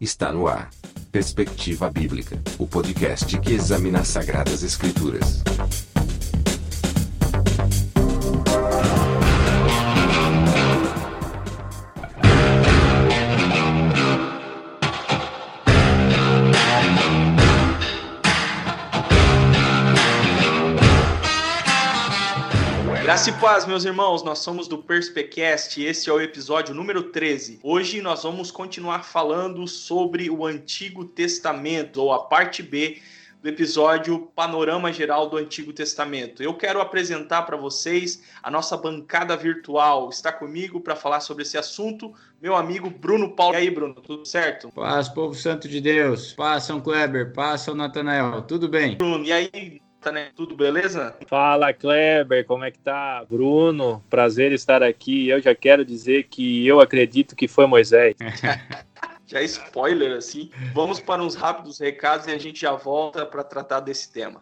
Está no ar. Perspectiva Bíblica, o podcast que examina as Sagradas Escrituras. Graça e paz, meus irmãos, nós somos do Perspecast esse é o episódio número 13. Hoje nós vamos continuar falando sobre o Antigo Testamento, ou a parte B do episódio Panorama Geral do Antigo Testamento. Eu quero apresentar para vocês a nossa bancada virtual. Está comigo para falar sobre esse assunto meu amigo Bruno Paulo. E aí, Bruno, tudo certo? Paz, povo santo de Deus. Paz, São Kleber. Paz, São Natanael. Tudo bem? Bruno, e aí? Tudo beleza? Fala, Kleber, como é que tá? Bruno, prazer estar aqui. Eu já quero dizer que eu acredito que foi Moisés. já é spoiler, assim. Vamos para uns rápidos recados e a gente já volta para tratar desse tema.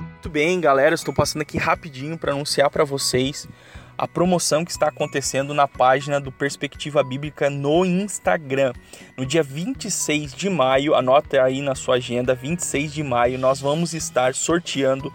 Muito bem, galera, estou passando aqui rapidinho para anunciar para vocês a promoção que está acontecendo na página do Perspectiva Bíblica no Instagram. No dia 26 de maio, anota aí na sua agenda, 26 de maio, nós vamos estar sorteando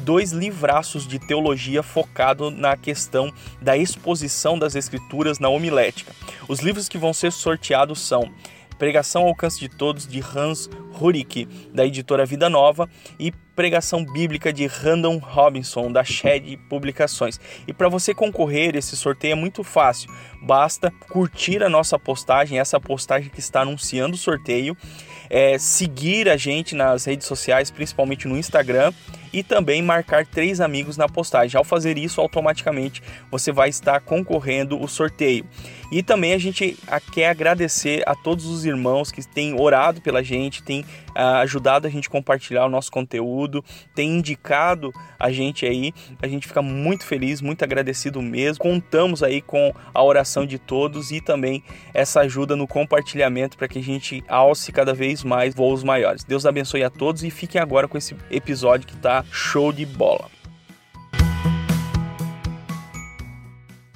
dois livraços de teologia focado na questão da exposição das escrituras na homilética. Os livros que vão ser sorteados são Pregação ao alcance de todos de Hans Hurik, da editora Vida Nova, e Pregação Bíblica de Random Robinson, da Shed Publicações. E para você concorrer, esse sorteio é muito fácil. Basta curtir a nossa postagem, essa postagem que está anunciando o sorteio, é, seguir a gente nas redes sociais, principalmente no Instagram, e também marcar três amigos na postagem. Ao fazer isso, automaticamente você vai estar concorrendo o sorteio. E também a gente quer agradecer a todos os irmãos que têm orado pela gente, têm ah, ajudado a gente a compartilhar o nosso conteúdo, têm indicado a gente aí. A gente fica muito feliz, muito agradecido mesmo. Contamos aí com a oração de todos e também essa ajuda no compartilhamento para que a gente alce cada vez mais voos maiores. Deus abençoe a todos e fiquem agora com esse episódio que está show de bola.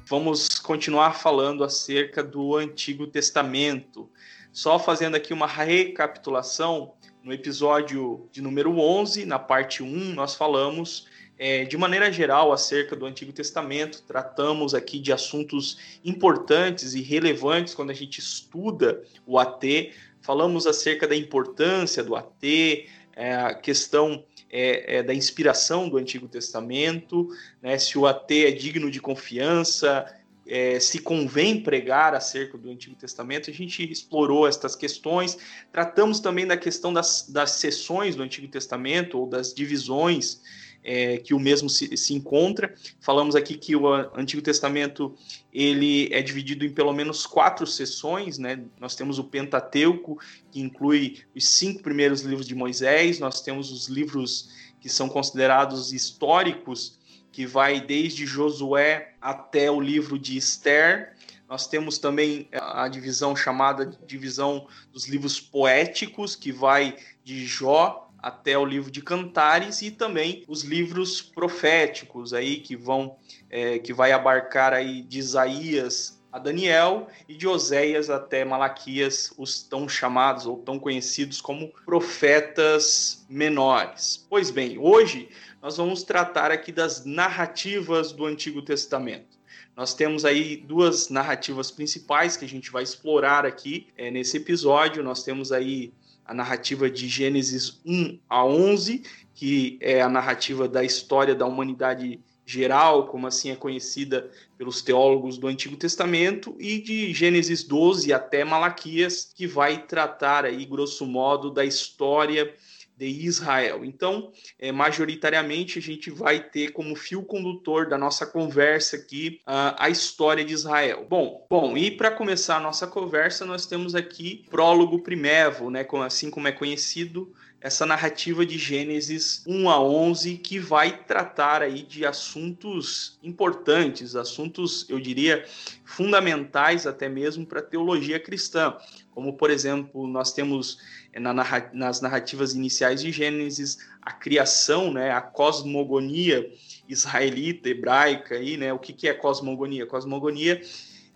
Vamos continuar falando acerca do Antigo Testamento. Só fazendo aqui uma recapitulação, no episódio de número 11, na parte 1, nós falamos é, de maneira geral acerca do Antigo Testamento, tratamos aqui de assuntos importantes e relevantes quando a gente estuda o AT, falamos acerca da importância do AT, é, a questão é, é, da inspiração do Antigo Testamento, né, se o AT é digno de confiança, é, se convém pregar acerca do Antigo Testamento, a gente explorou estas questões. Tratamos também da questão das, das sessões do Antigo Testamento, ou das divisões é, que o mesmo se, se, encontra. Falamos aqui que o Antigo Testamento ele é dividido em pelo menos quatro sessões, né? Nós temos o Pentateuco, que inclui os cinco primeiros livros de Moisés, nós temos os livros que são considerados históricos, que vai desde Josué até o livro de Esther. Nós temos também a divisão chamada divisão dos livros poéticos, que vai de Jó até o livro de Cantares e também os livros proféticos aí que vão é, que vai abarcar aí de Isaías a Daniel e de Oséias até Malaquias, os tão chamados ou tão conhecidos como profetas menores. Pois bem, hoje nós vamos tratar aqui das narrativas do Antigo Testamento. Nós temos aí duas narrativas principais que a gente vai explorar aqui é, nesse episódio. Nós temos aí a narrativa de Gênesis 1 a 11, que é a narrativa da história da humanidade geral, como assim é conhecida pelos teólogos do Antigo Testamento, e de Gênesis 12 até Malaquias, que vai tratar aí, grosso modo, da história de Israel. Então, é, majoritariamente, a gente vai ter como fio condutor da nossa conversa aqui uh, a história de Israel. Bom, bom e para começar a nossa conversa, nós temos aqui prólogo primevo, né, assim como é conhecido essa narrativa de Gênesis 1 a 11 que vai tratar aí de assuntos importantes, assuntos, eu diria, fundamentais até mesmo para a teologia cristã, como por exemplo, nós temos eh, na, nas narrativas iniciais de Gênesis a criação, né, a cosmogonia israelita, hebraica aí, né? O que que é cosmogonia? Cosmogonia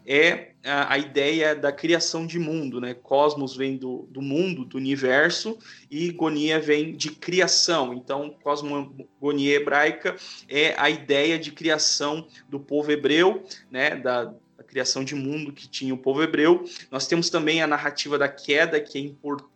é a, a, ideia da criação de mundo, né? Cosmos vem do, do mundo, do universo, e gonia vem de criação. Então, cosmogonia hebraica é a ideia de criação do povo hebreu, né? Da, da criação de mundo que tinha o povo hebreu. Nós temos também a narrativa da queda, que é importante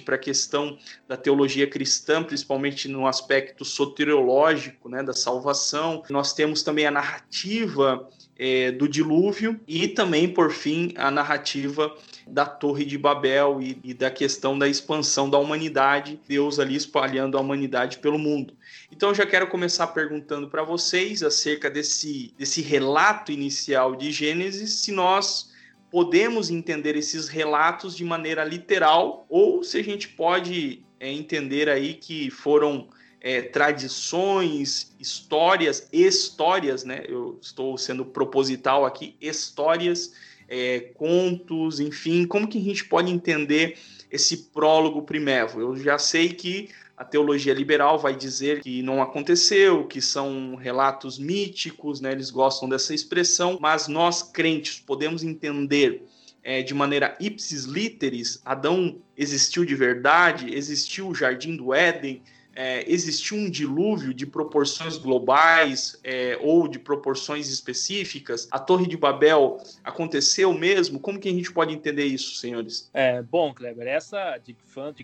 para a questão da teologia cristã, principalmente no aspecto soteriológico, né, da salvação. Nós temos também a narrativa é, do dilúvio e também, por fim, a narrativa da Torre de Babel e, e, da questão da expansão da humanidade, Deus ali espalhando a humanidade pelo mundo. Então, eu já quero começar perguntando para vocês acerca desse, desse relato inicial de Gênesis, se nós podemos entender esses relatos de maneira literal ou se a gente pode é, entender aí que foram é, tradições, histórias, histórias, né? Eu estou sendo proposital aqui, histórias, é, contos, enfim, como que a gente pode entender esse prólogo primevo? Eu já sei que a teologia liberal vai dizer que não aconteceu, que são relatos míticos, né? Eles gostam dessa expressão, mas nós crentes podemos entender é, de maneira ipsis literis, Adão existiu de verdade, existiu o jardim do Éden, é, existiu um dilúvio de proporções globais é, ou de proporções específicas? A Torre de Babel aconteceu mesmo? Como que a gente pode entender isso, senhores? É, bom, Kleber, essa de,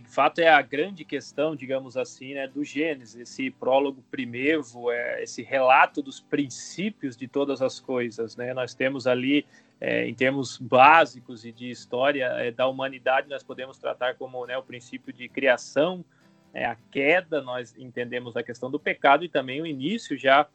fato é a grande questão, digamos assim, né, do Gênesis, esse prólogo primeiro, é, esse relato dos princípios de todas as coisas. Né? Nós temos ali é, em termos básicos e de história é, da humanidade, nós podemos tratar como né, o princípio de criação, é, a queda, nós entendemos a questão do pecado e também o início já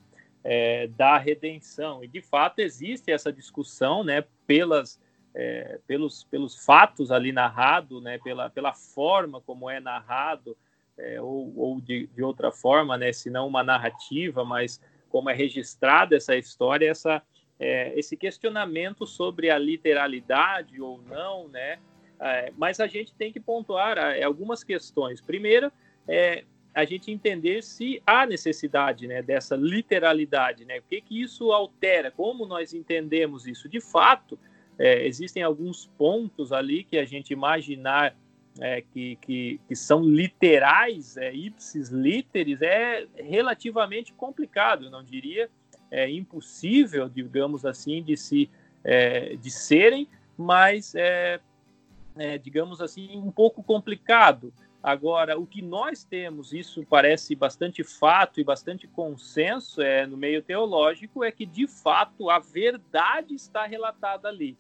é, da redenção. E de fato existe essa discussão, né, pelas, é, pelos, pelos fatos ali narrado, né, pela, pela forma como é narrado, é, ou, ou de, de, outra forma, né, se não uma narrativa, mas como é registrada essa história, essa, é, esse questionamento sobre a literalidade ou não, né, é, mas a gente tem que pontuar algumas questões. Primeiro, é, a gente entender se há necessidade né, dessa literalidade, né? O que, que isso altera, como nós entendemos isso. De fato, é, existem alguns pontos ali que a gente imaginar é, que, que, que, são literais, é, ipsis literis, é relativamente complicado, não diria é impossível, digamos assim, de, se, é, de serem, mas é, é, digamos assim, um pouco complicado. Agora, o que nós temos, isso parece bastante fato e bastante consenso é, no meio teológico, é que de fato a verdade está relatada ali.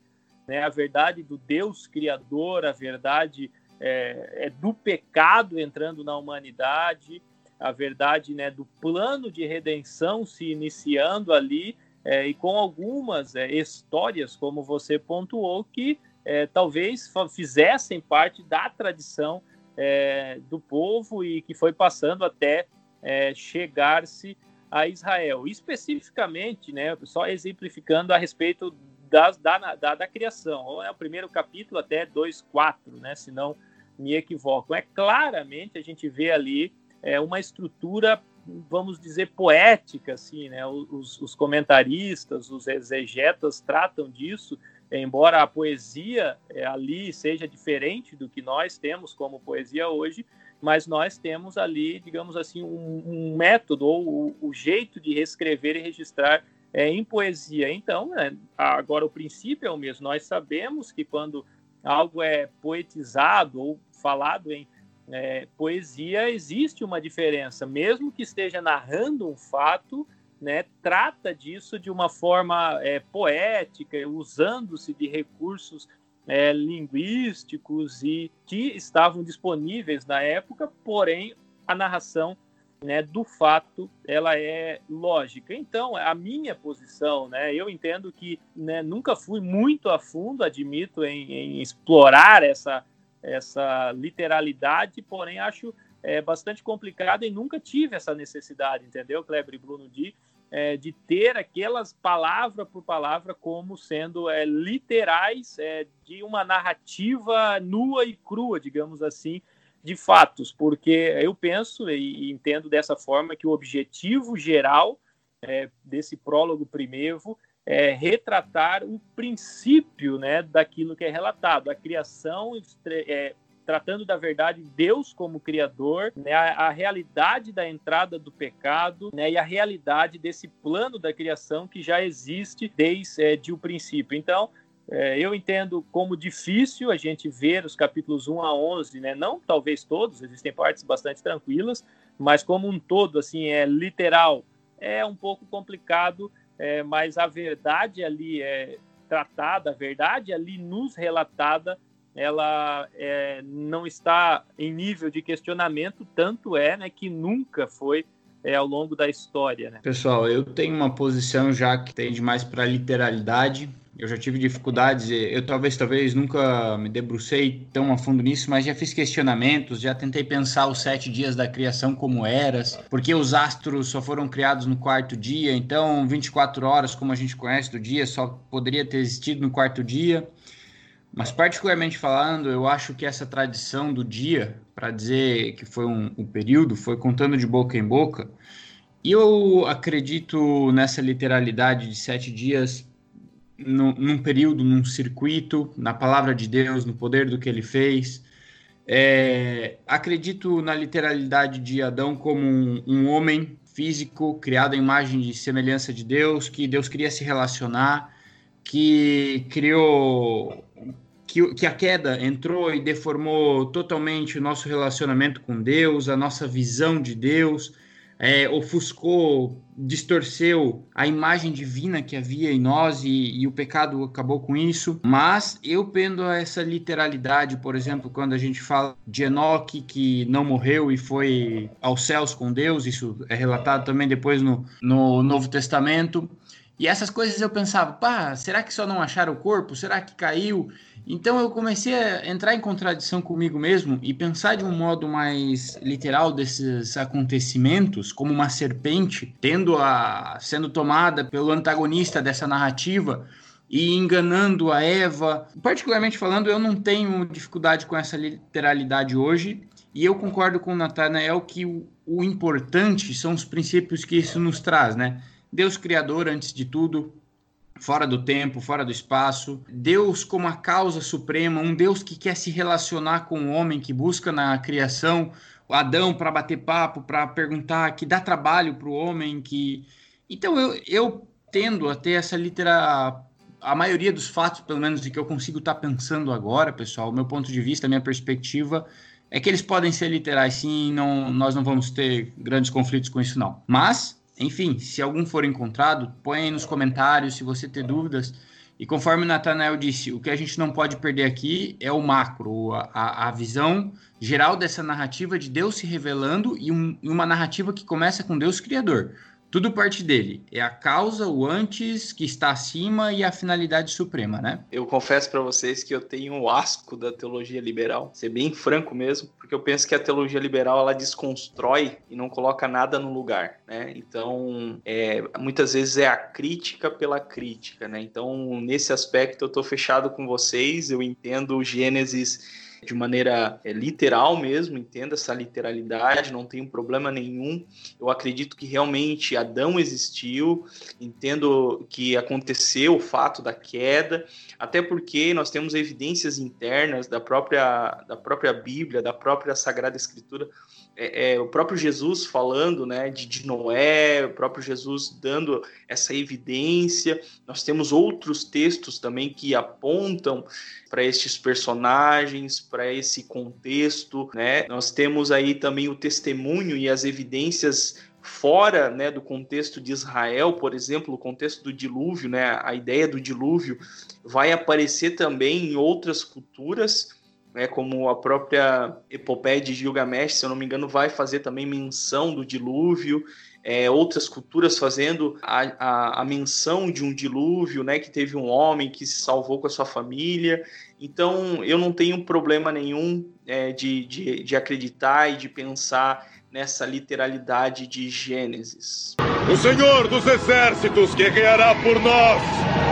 Né? A verdade do Deus Criador, a verdade é, é do pecado entrando na humanidade, a verdade né, do plano de redenção se iniciando ali, é, e com algumas é, histórias, como você pontuou, que é, talvez fizessem parte da tradição é, do povo e que foi passando até é, chegar-se a Israel. Especificamente, né, só exemplificando a respeito da, da, da, criação. É o primeiro capítulo até 2.4, né, se não me equivoco. É claramente a gente vê ali é, uma estrutura, vamos dizer, poética, assim, né? Os, os comentaristas, os exegetas tratam disso embora a poesia é, ali seja diferente do que nós temos como poesia hoje, mas nós temos ali, digamos assim, um, um método ou o, o, jeito de reescrever e registrar é, em poesia. Então, é, agora o princípio é o mesmo. Nós sabemos que quando algo é poetizado ou falado em é, poesia, existe uma diferença, mesmo que esteja narrando um fato né, trata disso de uma forma é, poética, usando-se de recursos é, linguísticos e que estavam disponíveis na época, porém a narração né, do fato ela é lógica. Então, a minha posição, né, eu entendo que né, nunca fui muito a fundo, admito, em, em explorar essa, essa literalidade, porém acho é, bastante complicado e nunca tive essa necessidade, entendeu, Kleber e Bruno, de é, de ter aquelas palavra por palavra como sendo é, literais é, de uma narrativa nua e crua, digamos assim, de fatos, porque eu penso e entendo dessa forma que o objetivo geral é, desse prólogo primeiro é, retratar o princípio né, daquilo que é relatado. A criação, é, tratando da verdade, Deus como Criador, né, a, a, realidade da entrada do pecado né, e a realidade desse plano da criação que já existe desde é, de o princípio. Então, é, eu entendo como difícil a gente ver os capítulos 1 a 11, né? não talvez todos, existem partes bastante tranquilas, mas como um todo, assim, é literal, é um pouco complicado, é, mas a verdade ali é tratada, a verdade ali nos relatada, ela é, não está em nível de questionamento, tanto é né, que nunca foi é, ao longo da história. Né? Pessoal, eu tenho uma posição já que tende mais para literalidade, eu já tive dificuldades, eu talvez talvez nunca me debrucei tão a fundo nisso, mas já fiz questionamentos, já tentei pensar os sete dias da criação como eras, porque os astros só foram criados no quarto dia, então 24 horas, como a gente conhece do dia, só poderia ter existido no quarto dia. Mas particularmente falando, eu acho que essa tradição do dia, para dizer que foi um, um período, foi contando de boca em boca. E eu acredito nessa literalidade de sete dias no, num período, num circuito, na palavra de Deus, no poder do que ele fez. É, acredito na literalidade de Adão como um, um homem físico criado à imagem e semelhança de Deus, que Deus queria se relacionar, que criou que, que, a queda entrou e deformou totalmente o nosso relacionamento com Deus, a nossa visão de Deus, é, ofuscou, distorceu a imagem divina que havia em nós e, e, o pecado acabou com isso. Mas eu pendo a essa literalidade, por exemplo, quando a gente fala de Enoque que não morreu e foi aos céus com Deus, isso é relatado também depois no, no Novo Testamento. E essas coisas eu pensava, pá, será que só não acharam o corpo? Será que caiu? Então eu comecei a entrar em contradição comigo mesmo e pensar de um modo mais literal desses acontecimentos, como uma serpente tendo a sendo tomada pelo antagonista dessa narrativa e enganando a Eva. Particularmente falando, eu não tenho dificuldade com essa literalidade hoje, e eu concordo com o Nathanael que o, o importante são os princípios que isso nos traz, né? Deus criador antes de tudo, fora do tempo, fora do espaço. Deus como a causa suprema, um Deus que quer se relacionar com o homem, que busca na criação Adão para bater papo, para perguntar, que dá trabalho para o homem, que então eu, eu tendo a ter essa litera a maioria dos fatos, pelo menos de que eu consigo estar tá pensando agora, pessoal, o meu ponto de vista, a minha perspectiva é que eles podem ser literais sim, não, nós não vamos ter grandes conflitos com isso não. Mas enfim, se algum for encontrado, põe aí nos comentários se você ter dúvidas. E conforme o Nathanael disse, o que a gente não pode perder aqui é o macro, a, a visão geral dessa narrativa de Deus se revelando e, um, e uma narrativa que começa com Deus Criador. Tudo parte dele. É a causa, o antes, que está acima e a finalidade suprema, né? Eu confesso para vocês que eu tenho um asco da teologia liberal, ser bem franco mesmo, porque eu penso que a teologia liberal ela desconstrói e não coloca nada no lugar, né? Então, é, muitas vezes é a crítica pela crítica, né? Então, nesse aspecto eu estou fechado com vocês, eu entendo o Gênesis de maneira é, literal mesmo, entenda essa literalidade, não tem problema nenhum. Eu acredito que realmente Adão existiu, entendo que aconteceu o fato da queda, até porque nós temos evidências internas da própria, da própria Bíblia, da própria Sagrada Escritura, é, é, o próprio Jesus falando né, de, de, Noé, o próprio Jesus dando essa evidência. Nós temos outros textos também que apontam para estes personagens, para esse contexto. Né? Nós temos aí também o testemunho e as evidências fora né, do contexto de Israel, por exemplo, o contexto do dilúvio, né, a ideia do dilúvio vai aparecer também em outras culturas né, como a própria epopeia de Gilgamesh, se eu não me engano, vai fazer também menção do dilúvio, é, outras culturas fazendo a, a, a, menção de um dilúvio, né, que teve um homem que se salvou com a sua família. Então, eu não tenho problema nenhum é, de, de, de acreditar e de pensar nessa literalidade de Gênesis. O Senhor dos Exércitos guerreará por nós.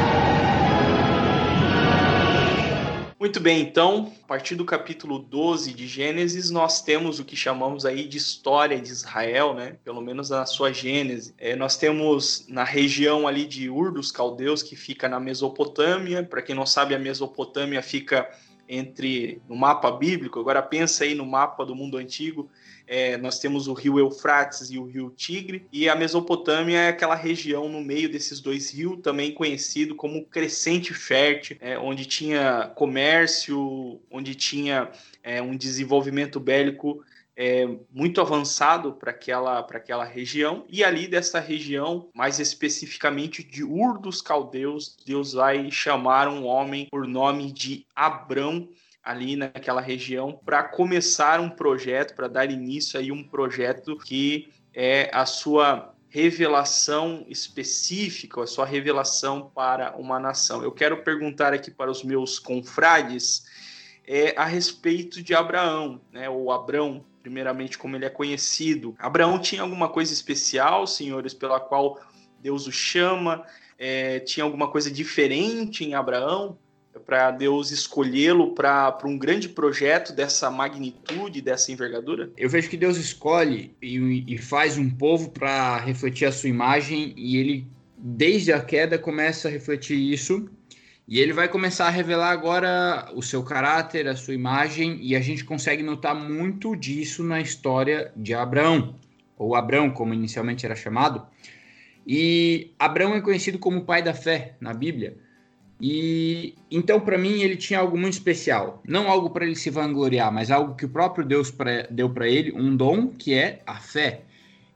Muito bem, então, a partir do capítulo 12 de Gênesis, nós temos o que chamamos aí de história de Israel, né? Pelo menos na sua Gênese. É, nós temos na região ali de Ur dos Caldeus, que fica na Mesopotâmia. Para quem não sabe, a Mesopotâmia fica entre no mapa bíblico. Agora pensa aí no mapa do mundo antigo é, nós temos o rio Eufrates e o rio Tigre, e a Mesopotâmia é aquela região no meio desses dois rios, também conhecido como Crescente Fértil, é, onde tinha comércio, onde tinha é, um desenvolvimento bélico é, muito avançado para aquela, aquela região, e ali dessa região, mais especificamente de Ur dos Caldeus, Deus vai chamar um homem por nome de Abrão, ali naquela região para começar um projeto, para dar início aí um projeto que é a sua revelação específica, a sua revelação para uma nação. Eu quero perguntar aqui para os meus confrades é, a respeito de Abraão, né, ou Abrão, primeiramente como ele é conhecido. Abraão tinha alguma coisa especial, senhores, pela qual Deus o chama? É, tinha alguma coisa diferente em Abraão? Para Deus escolhê-lo para um grande projeto dessa magnitude, dessa envergadura? Eu vejo que Deus escolhe e, e faz um povo para refletir a sua imagem e ele, desde a queda, começa a refletir isso. E ele vai começar a revelar agora o seu caráter, a sua imagem, e a gente consegue notar muito disso na história de Abraão, ou Abrão, como inicialmente era chamado. E Abraão é conhecido como pai da fé na Bíblia. E então, para mim, ele tinha algo muito especial. Não algo para ele se vangloriar, mas algo que o próprio Deus pra, deu para ele, um dom que é a fé.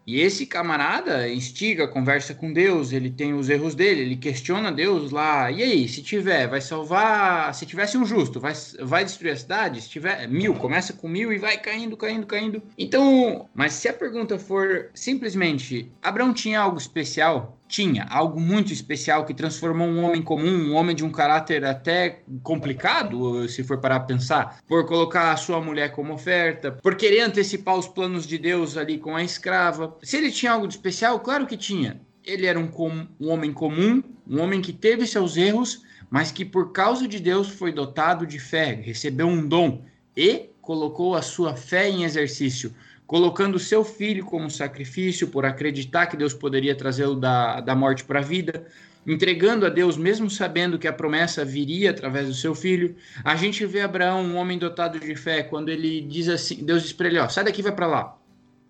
E esse camarada instiga, conversa com Deus, ele tem os erros dele, ele questiona Deus lá. E aí, se tiver, vai salvar. Se tivesse um justo, vai, vai destruir a cidade? Se tiver mil, começa com mil e vai caindo, caindo, caindo. Então, mas se a pergunta for simplesmente: Abraão tinha algo especial? Tinha algo muito especial que transformou um homem comum, um homem de um caráter até complicado, se for parar a pensar, por colocar a sua mulher como oferta, por querer antecipar os planos de Deus ali com a escrava. Se ele tinha algo de especial, claro que tinha. Ele era um, com, um homem comum, um homem que teve seus erros, mas que por causa de Deus foi dotado de fé, recebeu um dom e colocou a sua fé em exercício colocando seu filho como sacrifício por acreditar que Deus poderia trazê-lo da, da morte para a vida, entregando a Deus, mesmo sabendo que a promessa viria através do seu filho. A gente vê Abraão, um homem dotado de fé, quando ele diz assim: Deus diz para ele: ó, sai daqui, vai para lá.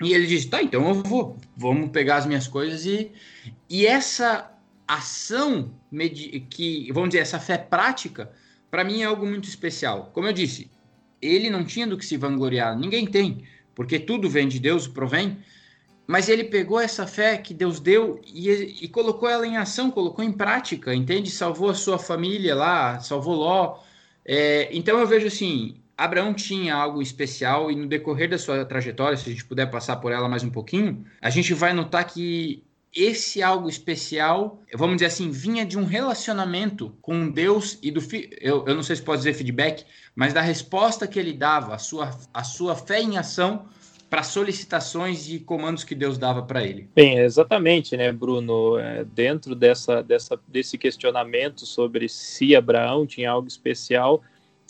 E ele diz: tá, então eu vou, vamos pegar as minhas coisas e. E essa ação, que, vamos dizer, essa fé prática, para mim é algo muito especial. Como eu disse, ele não tinha do que se vangloriar, ninguém tem porque tudo vem de Deus, provém. Mas ele pegou essa fé que Deus deu e, e, colocou ela em ação, colocou em prática, entende? Salvou a sua família lá, salvou Ló. É, então eu vejo assim: Abraão tinha algo especial e no decorrer da sua trajetória, se a gente puder passar por ela mais um pouquinho, a gente vai notar que esse algo especial, vamos dizer assim, vinha de um relacionamento com Deus e do eu, eu não sei se pode dizer feedback, mas da resposta que ele dava, a sua, a sua fé em ação para solicitações e comandos que Deus dava para ele. Bem, exatamente, né, Bruno? É, dentro dessa, dessa, desse questionamento sobre se Abraão tinha algo especial,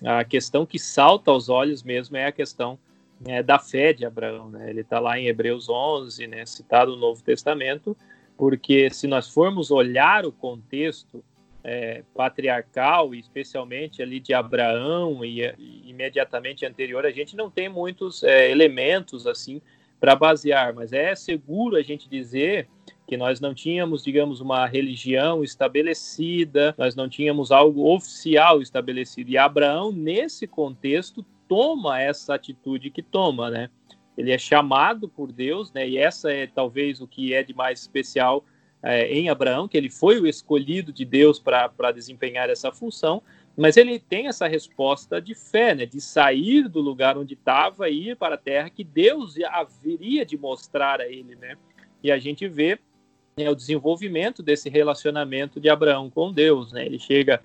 a questão que salta aos olhos mesmo é a questão né, da fé de Abraão. Né? Ele está lá em Hebreus 11, né, citado no Novo Testamento, porque se nós formos olhar o contexto é, patriarcal, especialmente ali de Abraão e, e, imediatamente anterior, a gente não tem muitos é, elementos assim para basear, mas é seguro a gente dizer que nós não tínhamos, digamos, uma religião estabelecida, nós não tínhamos algo oficial estabelecido. E Abraão, nesse contexto, toma essa atitude que toma, né? Ele é chamado por Deus, né? E essa é talvez o que é de mais especial é, em Abraão, que ele foi o escolhido de Deus para desempenhar essa função, mas ele tem essa resposta de fé, né? De sair do lugar onde estava e ir para a terra que Deus haveria de mostrar a ele, né? E a gente vê né, o desenvolvimento desse relacionamento de Abraão com Deus, né? Ele chega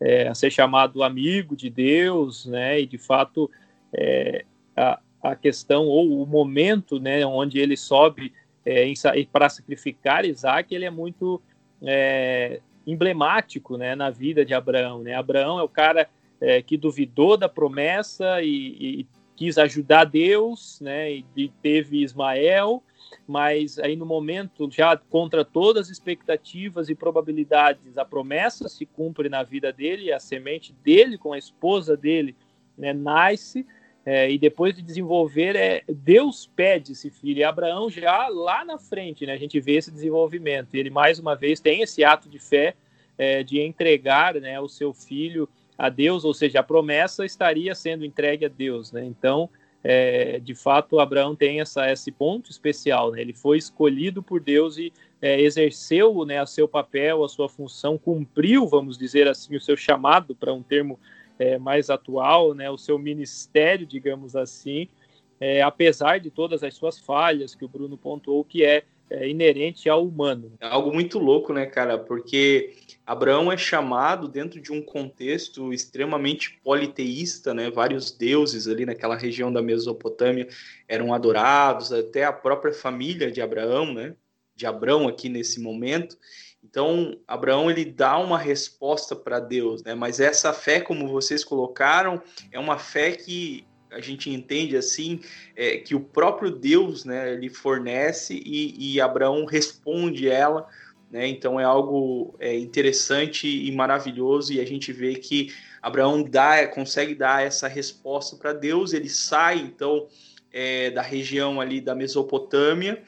é, a ser chamado amigo de Deus, né? E de fato é, a, a questão ou o momento né, onde ele sobe é, para sacrificar Isaac, ele é muito é, emblemático né, na vida de Abraão. Né? Abraão é o cara é, que duvidou da promessa e, e, quis ajudar Deus, né? E, e teve Ismael, mas aí no momento, já contra todas as expectativas e probabilidades, a promessa se cumpre na vida dele, a semente dele com a esposa dele né, nasce, é, e depois de desenvolver, é, Deus pede esse filho. E Abraão já lá na frente, né, a gente vê esse desenvolvimento. Ele mais uma vez tem esse ato de fé é, de entregar né, o seu filho a Deus, ou seja, a promessa estaria sendo entregue a Deus. Né? Então, é, de fato, Abraão tem essa, esse ponto especial. Né? Ele foi escolhido por Deus e é, exerceu né, o seu papel, a sua função, cumpriu, vamos dizer assim, o seu chamado, para um termo é, mais atual, né, o seu ministério, digamos assim, é, apesar de todas as suas falhas que o Bruno pontuou, que é, é inerente ao humano. É algo muito louco, né, cara? Porque Abraão é chamado dentro de um contexto extremamente politeísta, né? Vários deuses ali naquela região da Mesopotâmia eram adorados, até a própria família de Abraão, né? De Abraão aqui nesse momento. Então, Abraão ele dá uma resposta para Deus, né? Mas essa fé, como vocês colocaram, é uma fé que a gente entende assim é, que o próprio Deus, né? Ele fornece e, e Abraão responde ela, né? Então é algo é, interessante e maravilhoso e a gente vê que Abraão dá, consegue dar essa resposta para Deus. Ele sai então é, da região ali da Mesopotâmia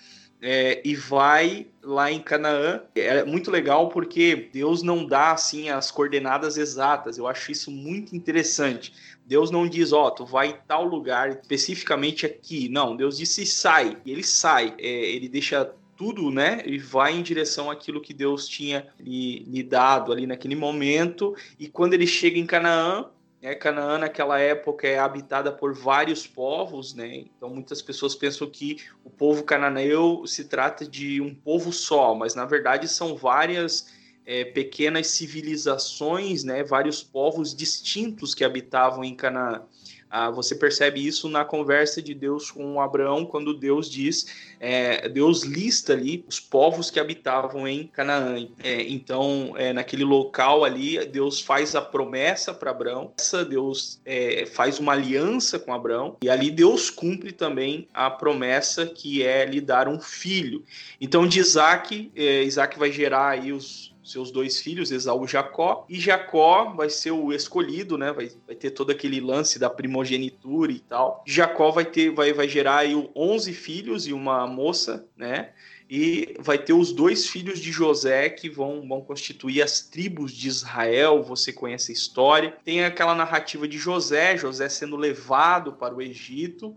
é, e vai lá em Canaã. É muito legal porque Deus não dá assim as coordenadas exatas. Eu acho isso muito interessante. Deus não diz, ó, oh, tu vai em tal lugar, especificamente aqui. Não, Deus disse sai. E ele sai. É, ele deixa tudo, né? E vai em direção àquilo que Deus tinha lhe, lhe dado ali naquele momento. E quando ele chega em Canaã, né? Canaã, naquela época, é habitada por vários povos, né? Então, muitas pessoas pensam que o povo cananeu se trata de um povo só, mas na verdade são várias é, pequenas civilizações, né? Vários povos distintos que habitavam em Canaã. Ah, você percebe isso na conversa de Deus com Abraão, quando Deus diz, é, Deus lista ali os povos que habitavam em Canaã. É, então, é, naquele local ali, Deus faz a promessa para Abraão, Deus é, faz uma aliança com Abraão, e ali Deus cumpre também a promessa que é lhe dar um filho. Então, de Isaac, é, Isaac vai gerar aí os seus dois filhos, Esaú e Jacó, e Jacó vai ser o escolhido, né? Vai, vai ter todo aquele lance da primogenitura e tal. Jacó vai ter, vai, vai gerar aí 11 filhos e uma moça, né? E vai ter os dois filhos de José que vão, vão constituir as tribos de Israel. Você conhece a história. Tem aquela narrativa de José, José sendo levado para o Egito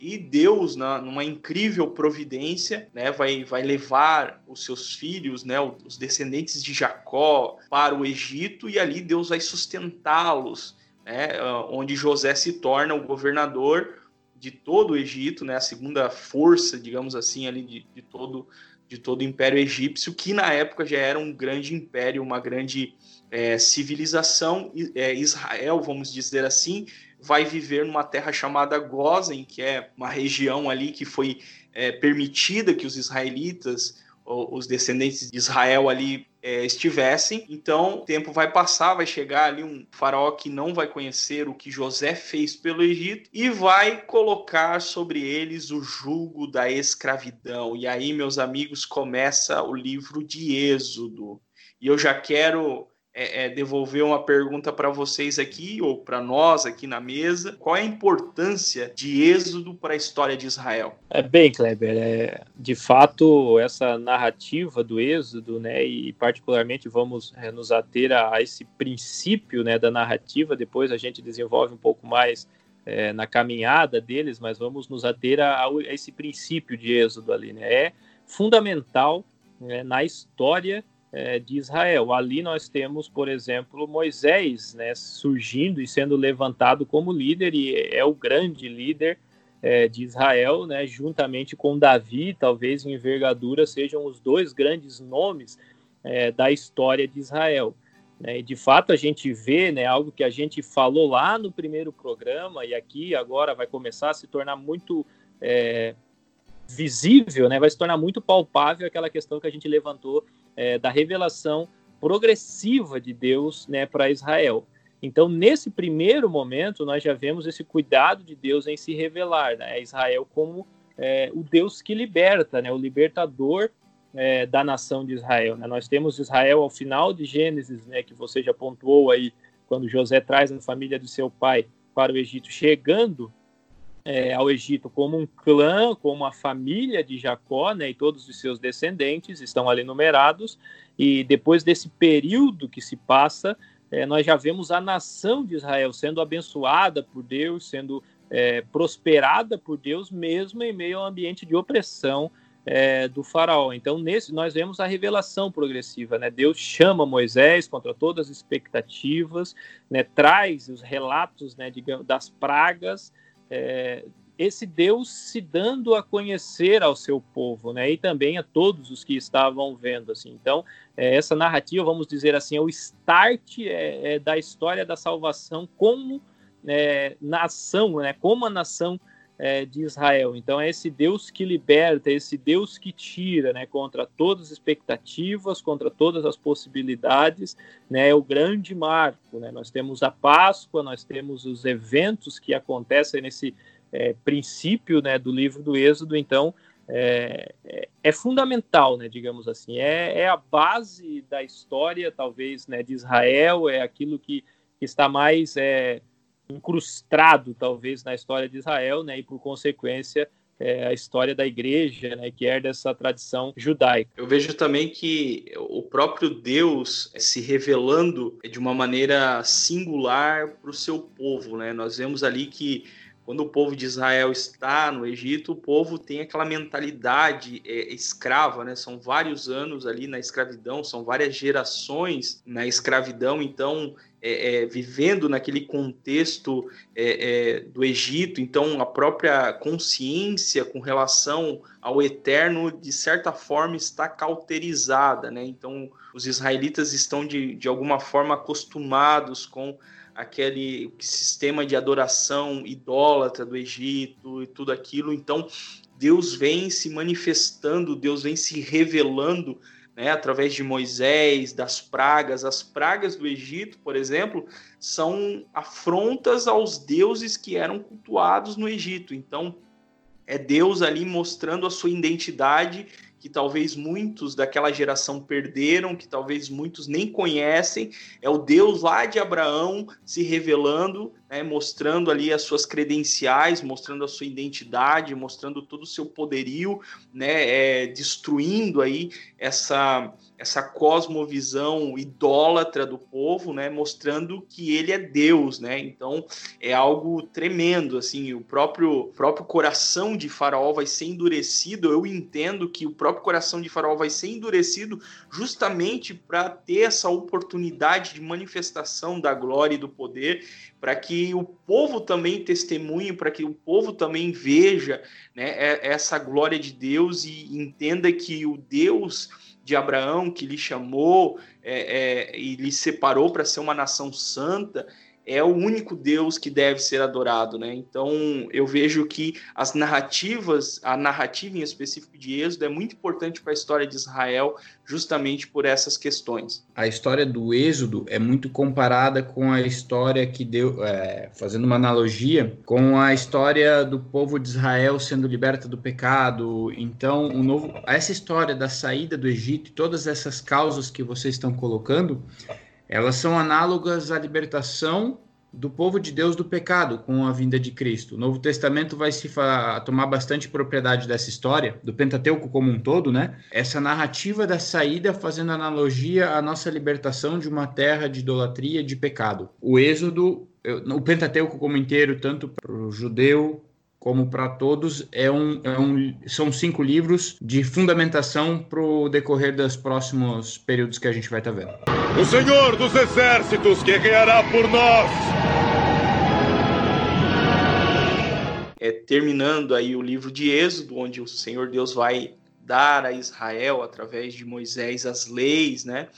e Deus, na, numa incrível providência, né, vai, vai levar os seus filhos, né, os descendentes de Jacó, para o Egito, e ali Deus vai sustentá-los, né, onde José se torna o governador de todo o Egito, né, a segunda força, digamos assim, ali de, de todo de todo o Império Egípcio, que na época já era um grande império, uma grande é, civilização. É, Israel, vamos dizer assim, vai viver numa terra chamada Gozen, que é uma região ali que foi é, permitida que os israelitas, os descendentes de Israel ali é, estivessem. Então, o tempo vai passar, vai chegar ali um faraó que não vai conhecer o que José fez pelo Egito e vai colocar sobre eles o jugo da escravidão. E aí, meus amigos, começa o livro de Êxodo. E eu já quero é, é, devolver uma pergunta para vocês aqui, ou para nós aqui na mesa. Qual é a importância de Êxodo para a história de Israel? É bem, Kleber. É, de fato, essa narrativa do Êxodo, né, e particularmente vamos é, nos ater a, a, esse princípio né, da narrativa, depois a gente desenvolve um pouco mais é, na caminhada deles, mas vamos nos ater a, a esse princípio de Êxodo ali. Né? É fundamental né, na história é, de Israel. Ali nós temos, por exemplo, Moisés né, surgindo e sendo levantado como líder, e é o grande líder é, de Israel, né, juntamente com Davi, talvez em envergadura sejam os dois grandes nomes é, da história de Israel. Né, e de fato a gente vê né, algo que a gente falou lá no primeiro programa, e aqui agora vai começar a se tornar muito é, visível, né, vai se tornar muito palpável aquela questão que a gente levantou é, da revelação progressiva de Deus né, para Israel. Então, nesse primeiro momento, nós já vemos esse cuidado de Deus em se revelar, né? Israel como é, o Deus que liberta, né? O libertador é, da nação de Israel. Né? Nós temos Israel ao final de Gênesis, né? Que você já pontuou aí quando José traz a família de seu pai para o Egito, chegando é, ao Egito como um clã, como a família de Jacó, né, e todos os seus descendentes estão ali numerados, e depois desse período que se passa, é, nós já vemos a nação de Israel sendo abençoada por Deus, sendo é, prosperada por Deus, mesmo em meio ao ambiente de opressão é, do faraó. Então, nesse nós vemos a revelação progressiva, né? Deus chama Moisés contra todas as expectativas, né? Traz os relatos, né? Digamos, das pragas, é, esse Deus se dando a conhecer ao seu povo, né? E também a todos os que estavam vendo, assim. Então, é, essa narrativa, vamos dizer assim, é o start é, é da história da salvação como é, nação, né? Como a nação é, de Israel. Então é esse Deus que liberta, é esse Deus que tira, né, contra todas as expectativas, contra todas as possibilidades, né, é o grande marco. Né? Nós temos a Páscoa, nós temos os eventos que acontecem nesse é, princípio, né, do livro do Êxodo. Então é, é, é fundamental, né, digamos assim, é, é, a base da história, talvez, né, de Israel, é aquilo que, que está mais é, incrustado, talvez, na história de Israel, né, e por consequência é, a história da igreja, né, que herda essa tradição judaica. Eu vejo também que o próprio Deus se revelando de uma maneira singular para o seu povo, né? Nós vemos ali que quando o povo de Israel está no Egito, o povo tem aquela mentalidade é, escrava, né? São vários anos ali na escravidão, são várias gerações na escravidão, então é, é, vivendo naquele contexto é, é, do Egito, então a própria consciência com relação ao eterno, de certa forma, está cauterizada, né? Então, os israelitas estão, de, de alguma forma, acostumados com aquele sistema de adoração idólatra do Egito e tudo aquilo. Então, Deus vem se manifestando, Deus vem se revelando né, através de Moisés, das pragas. As pragas do Egito, por exemplo, são afrontas aos deuses que eram cultuados no Egito. Então, é Deus ali mostrando a sua identidade que talvez muitos daquela geração perderam, que talvez muitos nem conhecem, é o Deus lá de Abraão se revelando, né, mostrando ali as suas credenciais, mostrando a sua identidade, mostrando todo o seu poderio, né, é, destruindo aí essa essa cosmovisão idólatra do povo, né, mostrando que ele é Deus, né? Então é algo tremendo, assim, o próprio próprio coração de Faraó vai ser endurecido. Eu entendo que o próprio coração de Faraó vai ser endurecido justamente para ter essa oportunidade de manifestação da glória e do poder, para que o povo também testemunhe, para que o povo também veja, né, essa glória de Deus e entenda que o Deus de Abraão que lhe chamou é, é, e lhe separou para ser uma nação santa, é o único Deus que deve ser adorado, né? Então eu vejo que as narrativas, a narrativa em específico de Êxodo é muito importante para a história de Israel, justamente por essas questões. A história do Êxodo é muito comparada com a história que deu, é, fazendo uma analogia, com a história do povo de Israel sendo liberta do pecado. Então, o novo, essa história da saída do Egito e todas essas causas que vocês estão colocando elas são análogas à libertação do povo de Deus do pecado com a vinda de Cristo. O Novo Testamento vai se tomar bastante propriedade dessa história, do Pentateuco como um todo, né? Essa narrativa da saída fazendo analogia à nossa libertação de uma terra de idolatria, de pecado. O Êxodo, o Pentateuco como inteiro, tanto para o judeu como para todos, é um, é um, são cinco livros de fundamentação para o decorrer dos próximos períodos que a gente vai estar tá vendo. O Senhor dos Exércitos guerreará por nós! É, terminando aí o livro de Êxodo, onde o Senhor Deus vai dar a Israel, através de Moisés, as leis, né?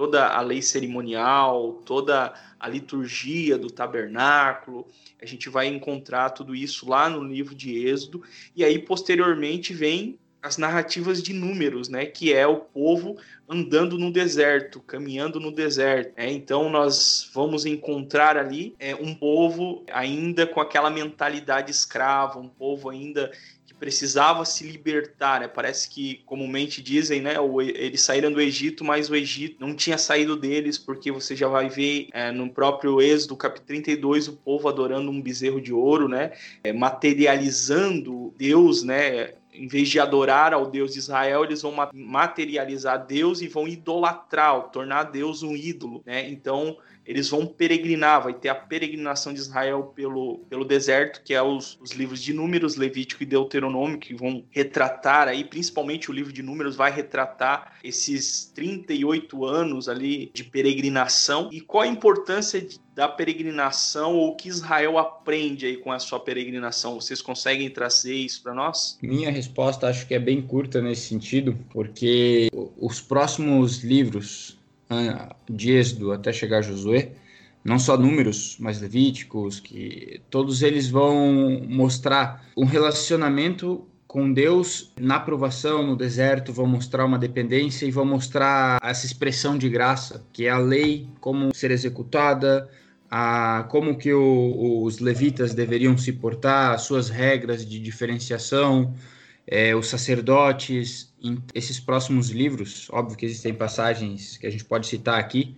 toda a lei cerimonial, toda a liturgia do tabernáculo. A gente vai encontrar tudo isso lá no livro de Êxodo. E aí, posteriormente, vem as narrativas de números, né? Que é o povo andando no deserto, caminhando no deserto. Né? Então nós vamos encontrar ali é, um povo ainda com aquela mentalidade escrava, um povo ainda precisava se libertar. Né? Parece que comumente dizem, né? Eles saíram do Egito, mas o Egito não tinha saído deles, porque você já vai ver é, no próprio Êxodo, capítulo 32, o povo adorando um bezerro de ouro, né? É, materializando Deus, né? Em vez de adorar ao Deus de Israel, eles vão materializar Deus e vão idolatrar, tornar Deus um ídolo, né? Então, eles vão peregrinar, vai ter a peregrinação de Israel pelo, pelo deserto, que é os, os livros de Números, Levítico e Deuteronômio, que vão retratar aí, principalmente o livro de Números vai retratar esses 38 anos ali de peregrinação e qual a importância de, da peregrinação ou o que Israel aprende aí com a sua peregrinação. Vocês conseguem trazer isso para nós? Minha resposta acho que é bem curta nesse sentido, porque os próximos livros de Êxodo até chegar a Josué, não só números, mas levíticos, que todos eles vão mostrar um relacionamento com Deus na provação, no deserto, vão mostrar uma dependência e vão mostrar essa expressão de graça, que é a lei, como ser executada, a, como que o, os levitas deveriam se portar, as suas regras de diferenciação, é, os sacerdotes, esses próximos livros, óbvio que existem passagens que a gente pode citar aqui,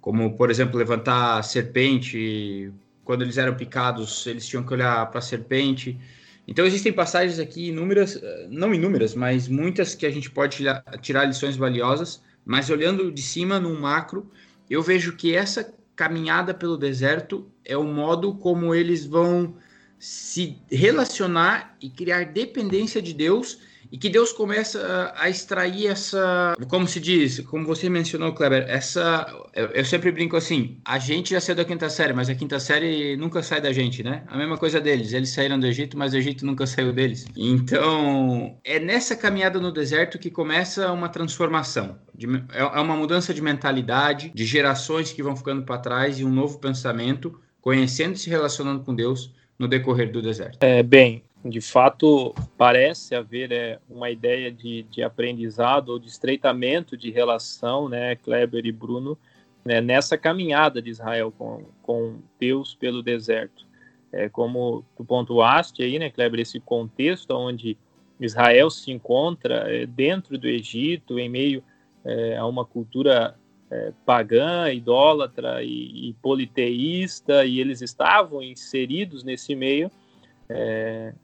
como, por exemplo, levantar a serpente, quando eles eram picados, eles tinham que olhar para a serpente. Então, existem passagens aqui inúmeras, não inúmeras, mas muitas que a gente pode tirar lições valiosas, mas olhando de cima, num macro, eu vejo que essa caminhada pelo deserto é o modo como eles vão se relacionar e criar dependência de Deus e que Deus começa a extrair essa, como se diz, como você mencionou, Kleber, essa, eu, eu, sempre brinco assim, a gente já saiu da quinta série, mas a quinta série nunca sai da gente, né? A mesma coisa deles, eles saíram do Egito, mas o Egito nunca saiu deles. Então, é nessa caminhada no deserto que começa uma transformação. De, é, é uma mudança de mentalidade, de gerações que vão ficando para trás e um novo pensamento, conhecendo e se relacionando com Deus, no decorrer do deserto? É, bem, de fato, parece haver é, uma ideia de, de aprendizado ou de estreitamento de relação, né, Kleber e Bruno, né, nessa caminhada de Israel com, com Deus pelo deserto. É, como tu pontuaste aí, né, Kleber, esse contexto onde Israel se encontra é, dentro do Egito, em meio é, a uma cultura é, pagã, idólatra e, e, politeísta, e eles estavam inseridos nesse meio, é,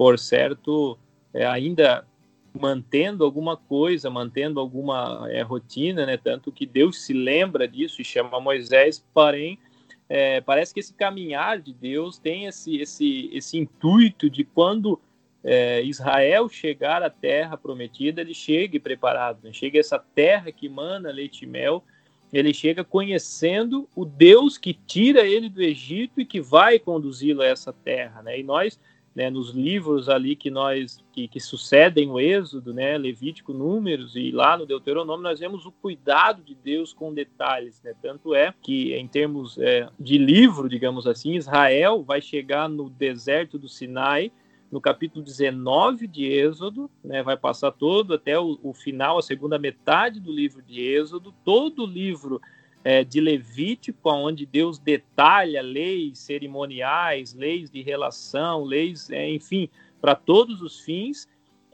por certo, é, ainda mantendo alguma coisa, mantendo alguma é, rotina, né? Tanto que Deus se lembra disso e chama Moisés, porém, é, parece que esse caminhar de Deus tem esse, esse, esse intuito de quando é, Israel chegar à terra prometida, ele chegue preparado, né? chega essa terra que mana leite e mel, ele chega conhecendo o Deus que tira ele do Egito e que vai conduzi-lo a essa terra, né? E nós, né, nos livros ali que nós que, que, sucedem o Êxodo, né, Levítico, Números e lá no Deuteronômio nós vemos o cuidado de Deus com detalhes, né? Tanto é que em termos é, de livro, digamos assim, Israel vai chegar no deserto do Sinai no capítulo 19 de Êxodo, né, vai passar todo até o, o, final, a segunda metade do livro de Êxodo, todo o livro é, de Levítico, onde Deus detalha leis cerimoniais, leis de relação, leis, é, enfim, para todos os fins,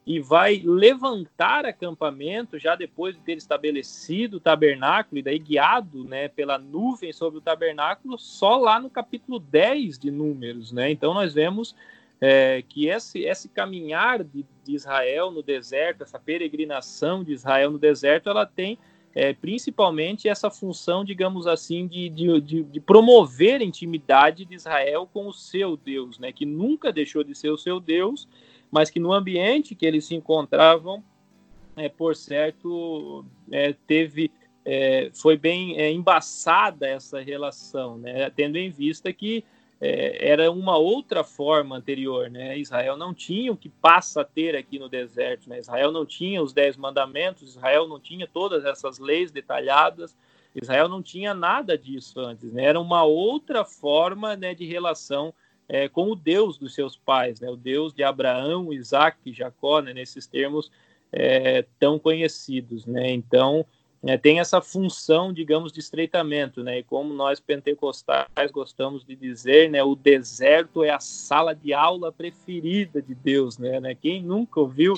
e vai levantar acampamento já depois de ter estabelecido o tabernáculo, e daí guiado né, pela nuvem sobre o tabernáculo, só lá no capítulo 10 de Números. Né? Então nós vemos é, que esse, esse caminhar de, de, Israel no deserto, essa peregrinação de Israel no deserto, ela tem é, principalmente essa função, digamos assim, de, de, de, promover a intimidade de Israel com o seu Deus, né, que nunca deixou de ser o seu Deus, mas que no ambiente que eles se encontravam, é, por certo, é, teve é, foi bem é, embaçada essa relação, né, tendo em vista que é, era uma outra forma anterior, né? Israel não tinha o que passa a ter aqui no deserto, né? Israel não tinha os dez mandamentos, Israel não tinha todas essas leis detalhadas, Israel não tinha nada disso antes, né? Era uma outra forma né, de relação é, com o Deus dos seus pais, né? o Deus de Abraão, Isaac Jacó, né? nesses termos é, tão conhecidos. Né? Então, é, tem essa função, digamos, de estreitamento, né? E como nós pentecostais gostamos de dizer, né? O deserto é a sala de aula preferida de Deus, né? né? Quem nunca ouviu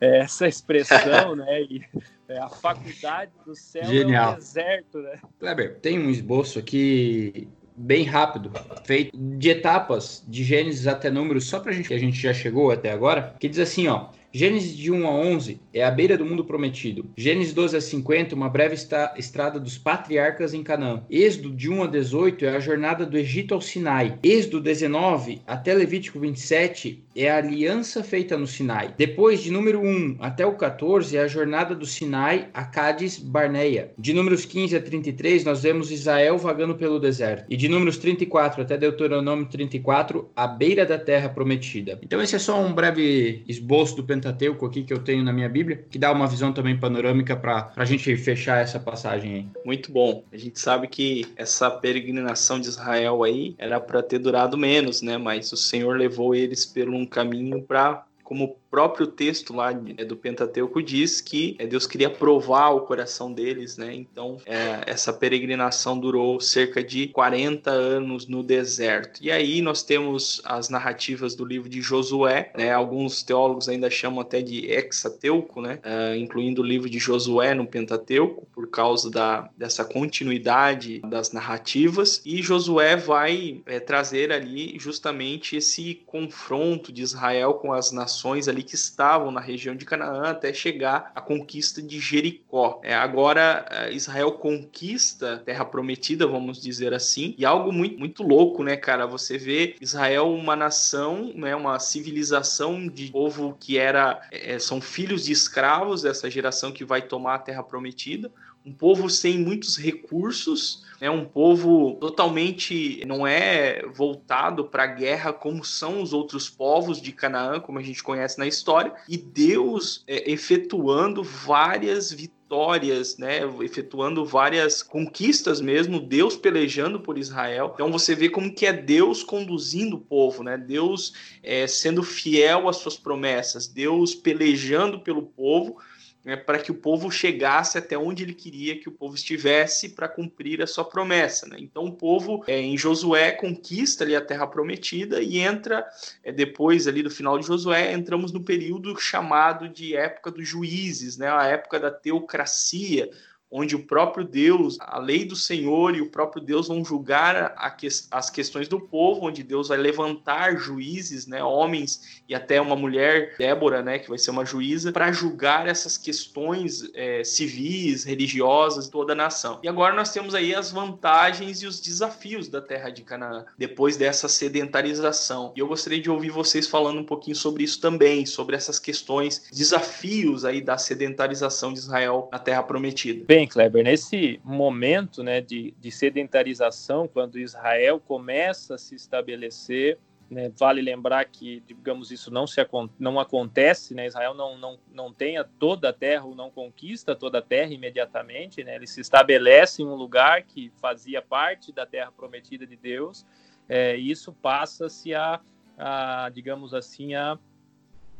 é, essa expressão, né? E, é, a faculdade do céu Genial. é o deserto, né? Kleber, tem um esboço aqui bem rápido, feito de etapas de Gênesis até números, só para a gente que a gente já chegou até agora, que diz assim, ó. Gênesis de 1 a 11 é a beira do mundo prometido. Gênesis 12 a 50, uma breve estrada dos patriarcas em Canaã. Êxodo de 1 a 18 é a jornada do Egito ao Sinai. Êxodo 19 até Levítico 27 é a aliança feita no Sinai. Depois, de número 1 até o 14, é a jornada do Sinai a Cádiz Barneia. De números 15 a 33, nós vemos Israel vagando pelo deserto. E de números 34 até Deuteronômio 34, a beira da terra prometida. Então, esse é só um breve esboço do Pentateuco aqui que eu tenho na minha Bíblia, que dá uma visão também panorâmica para a gente fechar essa passagem aí. Muito bom. A gente sabe que essa peregrinação de Israel aí era para ter durado menos, né? Mas o Senhor levou eles pelo um caminho para como próprio texto lá é, do Pentateuco diz que é, Deus queria provar o coração deles, né? Então, é, essa peregrinação durou cerca de 40 anos no deserto. E aí nós temos as narrativas do livro de Josué, né? Alguns teólogos ainda chamam até de Hexateuco, né? Uh, incluindo o livro de Josué no Pentateuco, por causa da, dessa continuidade das narrativas. E Josué vai é, trazer ali justamente esse confronto de Israel com as nações ali ali que estavam na região de Canaã até chegar à conquista de Jericó. É, agora é, Israel conquista terra prometida, vamos dizer assim, e algo muito, muito louco, né, cara? Você vê Israel uma nação, né, uma civilização de povo que era é, são filhos de escravos dessa geração que vai tomar a terra prometida, um povo sem muitos recursos, é um povo totalmente não é voltado para a guerra como são os outros povos de Canaã, como a gente conhece na história, e Deus é, efetuando várias vitórias, né, efetuando várias conquistas mesmo, Deus pelejando por Israel. Então você vê como que é Deus conduzindo o povo, né? Deus é, sendo fiel às suas promessas, Deus pelejando pelo povo né, para que o povo chegasse até onde ele queria que o povo estivesse para cumprir a sua promessa. Né? Então o povo é, em Josué conquista ali a terra prometida e entra é, depois ali do final de Josué entramos no período chamado de época dos juízes, né? a época da teocracia, onde o próprio Deus, a lei do Senhor e o próprio Deus vão julgar que, as questões do povo, onde Deus vai levantar juízes, né, homens e até uma mulher, Débora, né, que vai ser uma juíza, para julgar essas questões é, civis, religiosas, toda a nação. E agora nós temos aí as vantagens e os desafios da terra de Canaã, depois dessa sedentarização. E eu gostaria de ouvir vocês falando um pouquinho sobre isso também, sobre essas questões, desafios aí da sedentarização de Israel na terra prometida. Bem, bem, Kleber, nesse momento né, de, de sedentarização, quando Israel começa a se estabelecer, né, vale lembrar que, digamos, isso não, se, não acontece, né, Israel não, não, não tem toda a terra ou não conquista toda a terra imediatamente, né, ele se estabelece em um lugar que fazia parte da terra prometida de Deus, é, e isso passa-se a, a, digamos assim, a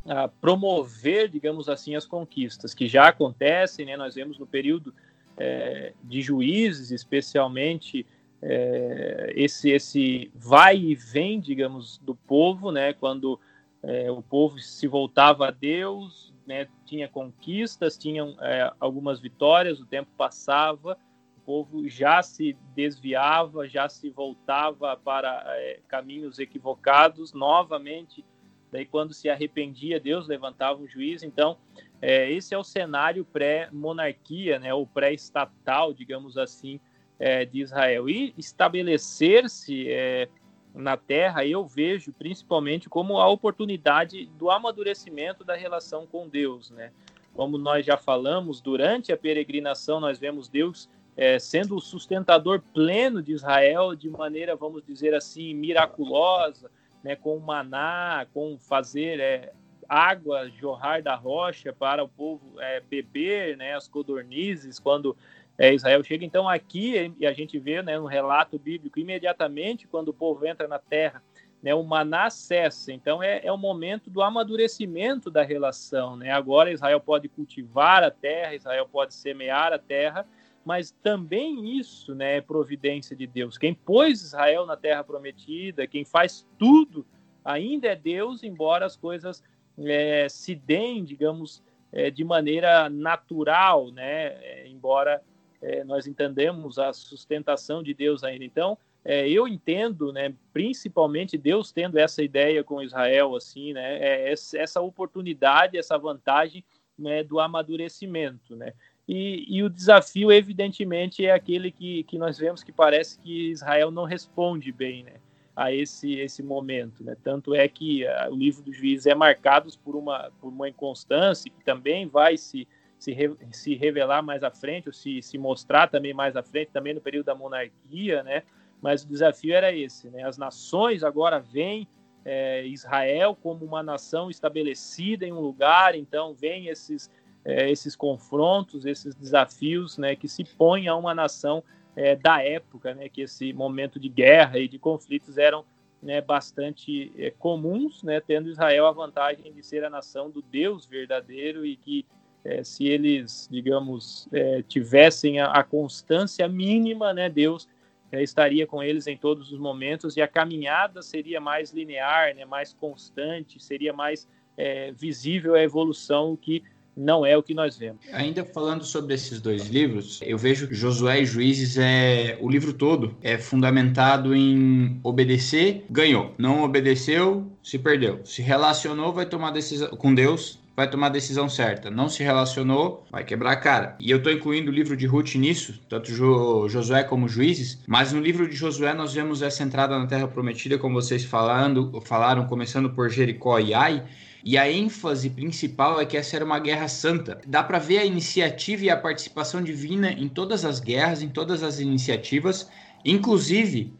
a promover, digamos assim, as conquistas que já acontecem, né? Nós vemos no período é, de juízes, especialmente é, esse esse vai e vem, digamos, do povo, né? Quando é, o povo se voltava a Deus, né? Tinha conquistas, tinham é, algumas vitórias, o tempo passava, o povo já se desviava, já se voltava para é, caminhos equivocados, novamente Daí, quando se arrependia, Deus levantava um juiz. Então, é, esse é o cenário pré-monarquia, né, ou pré-estatal, digamos assim, é, de Israel. E estabelecer-se é, na terra, eu vejo principalmente como a oportunidade do amadurecimento da relação com Deus. Né? Como nós já falamos, durante a peregrinação, nós vemos Deus é, sendo o sustentador pleno de Israel de maneira, vamos dizer assim, miraculosa né, com maná, com fazer é, água jorrar da rocha para o povo é, beber, né, as codornizes, quando é, Israel chega. Então, aqui, e a gente vê né, no relato bíblico, imediatamente quando o povo entra na terra, né, o maná cessa. Então é, é o momento do amadurecimento da relação. Né? Agora Israel pode cultivar a terra, Israel pode semear a terra, mas também isso né, é providência de Deus. Quem pôs Israel na terra prometida, quem faz tudo, ainda é Deus, embora as coisas é, se deem, digamos, é, de maneira natural, né? É, embora é, nós entendemos a sustentação de Deus ainda. Então, é, eu entendo, né, principalmente Deus tendo essa ideia com Israel, assim, né, essa oportunidade, essa vantagem né, do amadurecimento, né. E, e, o desafio, evidentemente, é aquele que, que nós vemos que parece que Israel não responde bem, né, a esse, esse momento, né. Tanto é que a, o livro dos juízes é marcado por uma, por uma inconstância que também vai se se, re, se revelar mais à frente, ou se, se mostrar também mais à frente, também no período da monarquia, né? Mas o desafio era esse, né? As nações agora vêm é, Israel como uma nação estabelecida em um lugar, então vem esses, é, esses confrontos, esses desafios, né? Que se põem a uma nação é, da época, né? Que esse momento de guerra e de conflitos eram né, bastante é, comuns, né, tendo Israel a vantagem de ser a nação do Deus verdadeiro e que é, se eles, digamos, é, tivessem a, a, constância mínima, né, Deus é, estaria com eles em todos os momentos e a caminhada seria mais linear, né, mais constante, seria mais é, visível a evolução que não é o que nós vemos. Ainda falando sobre esses dois livros, eu vejo que Josué e Juízes é o livro todo é fundamentado em obedecer, ganhou, não obedeceu, se perdeu, se relacionou, vai tomar decisão com Deus, vai tomar a decisão certa. Não se relacionou, vai quebrar a cara. E eu estou incluindo o livro de Ruth nisso, tanto jo Josué como Juízes, mas no livro de Josué nós vemos essa entrada na Terra Prometida, como vocês falando, falaram, começando por Jericó e Ai, e a ênfase principal é que essa era uma guerra santa. Dá para ver a iniciativa e a participação divina em todas as guerras, em todas as iniciativas, inclusive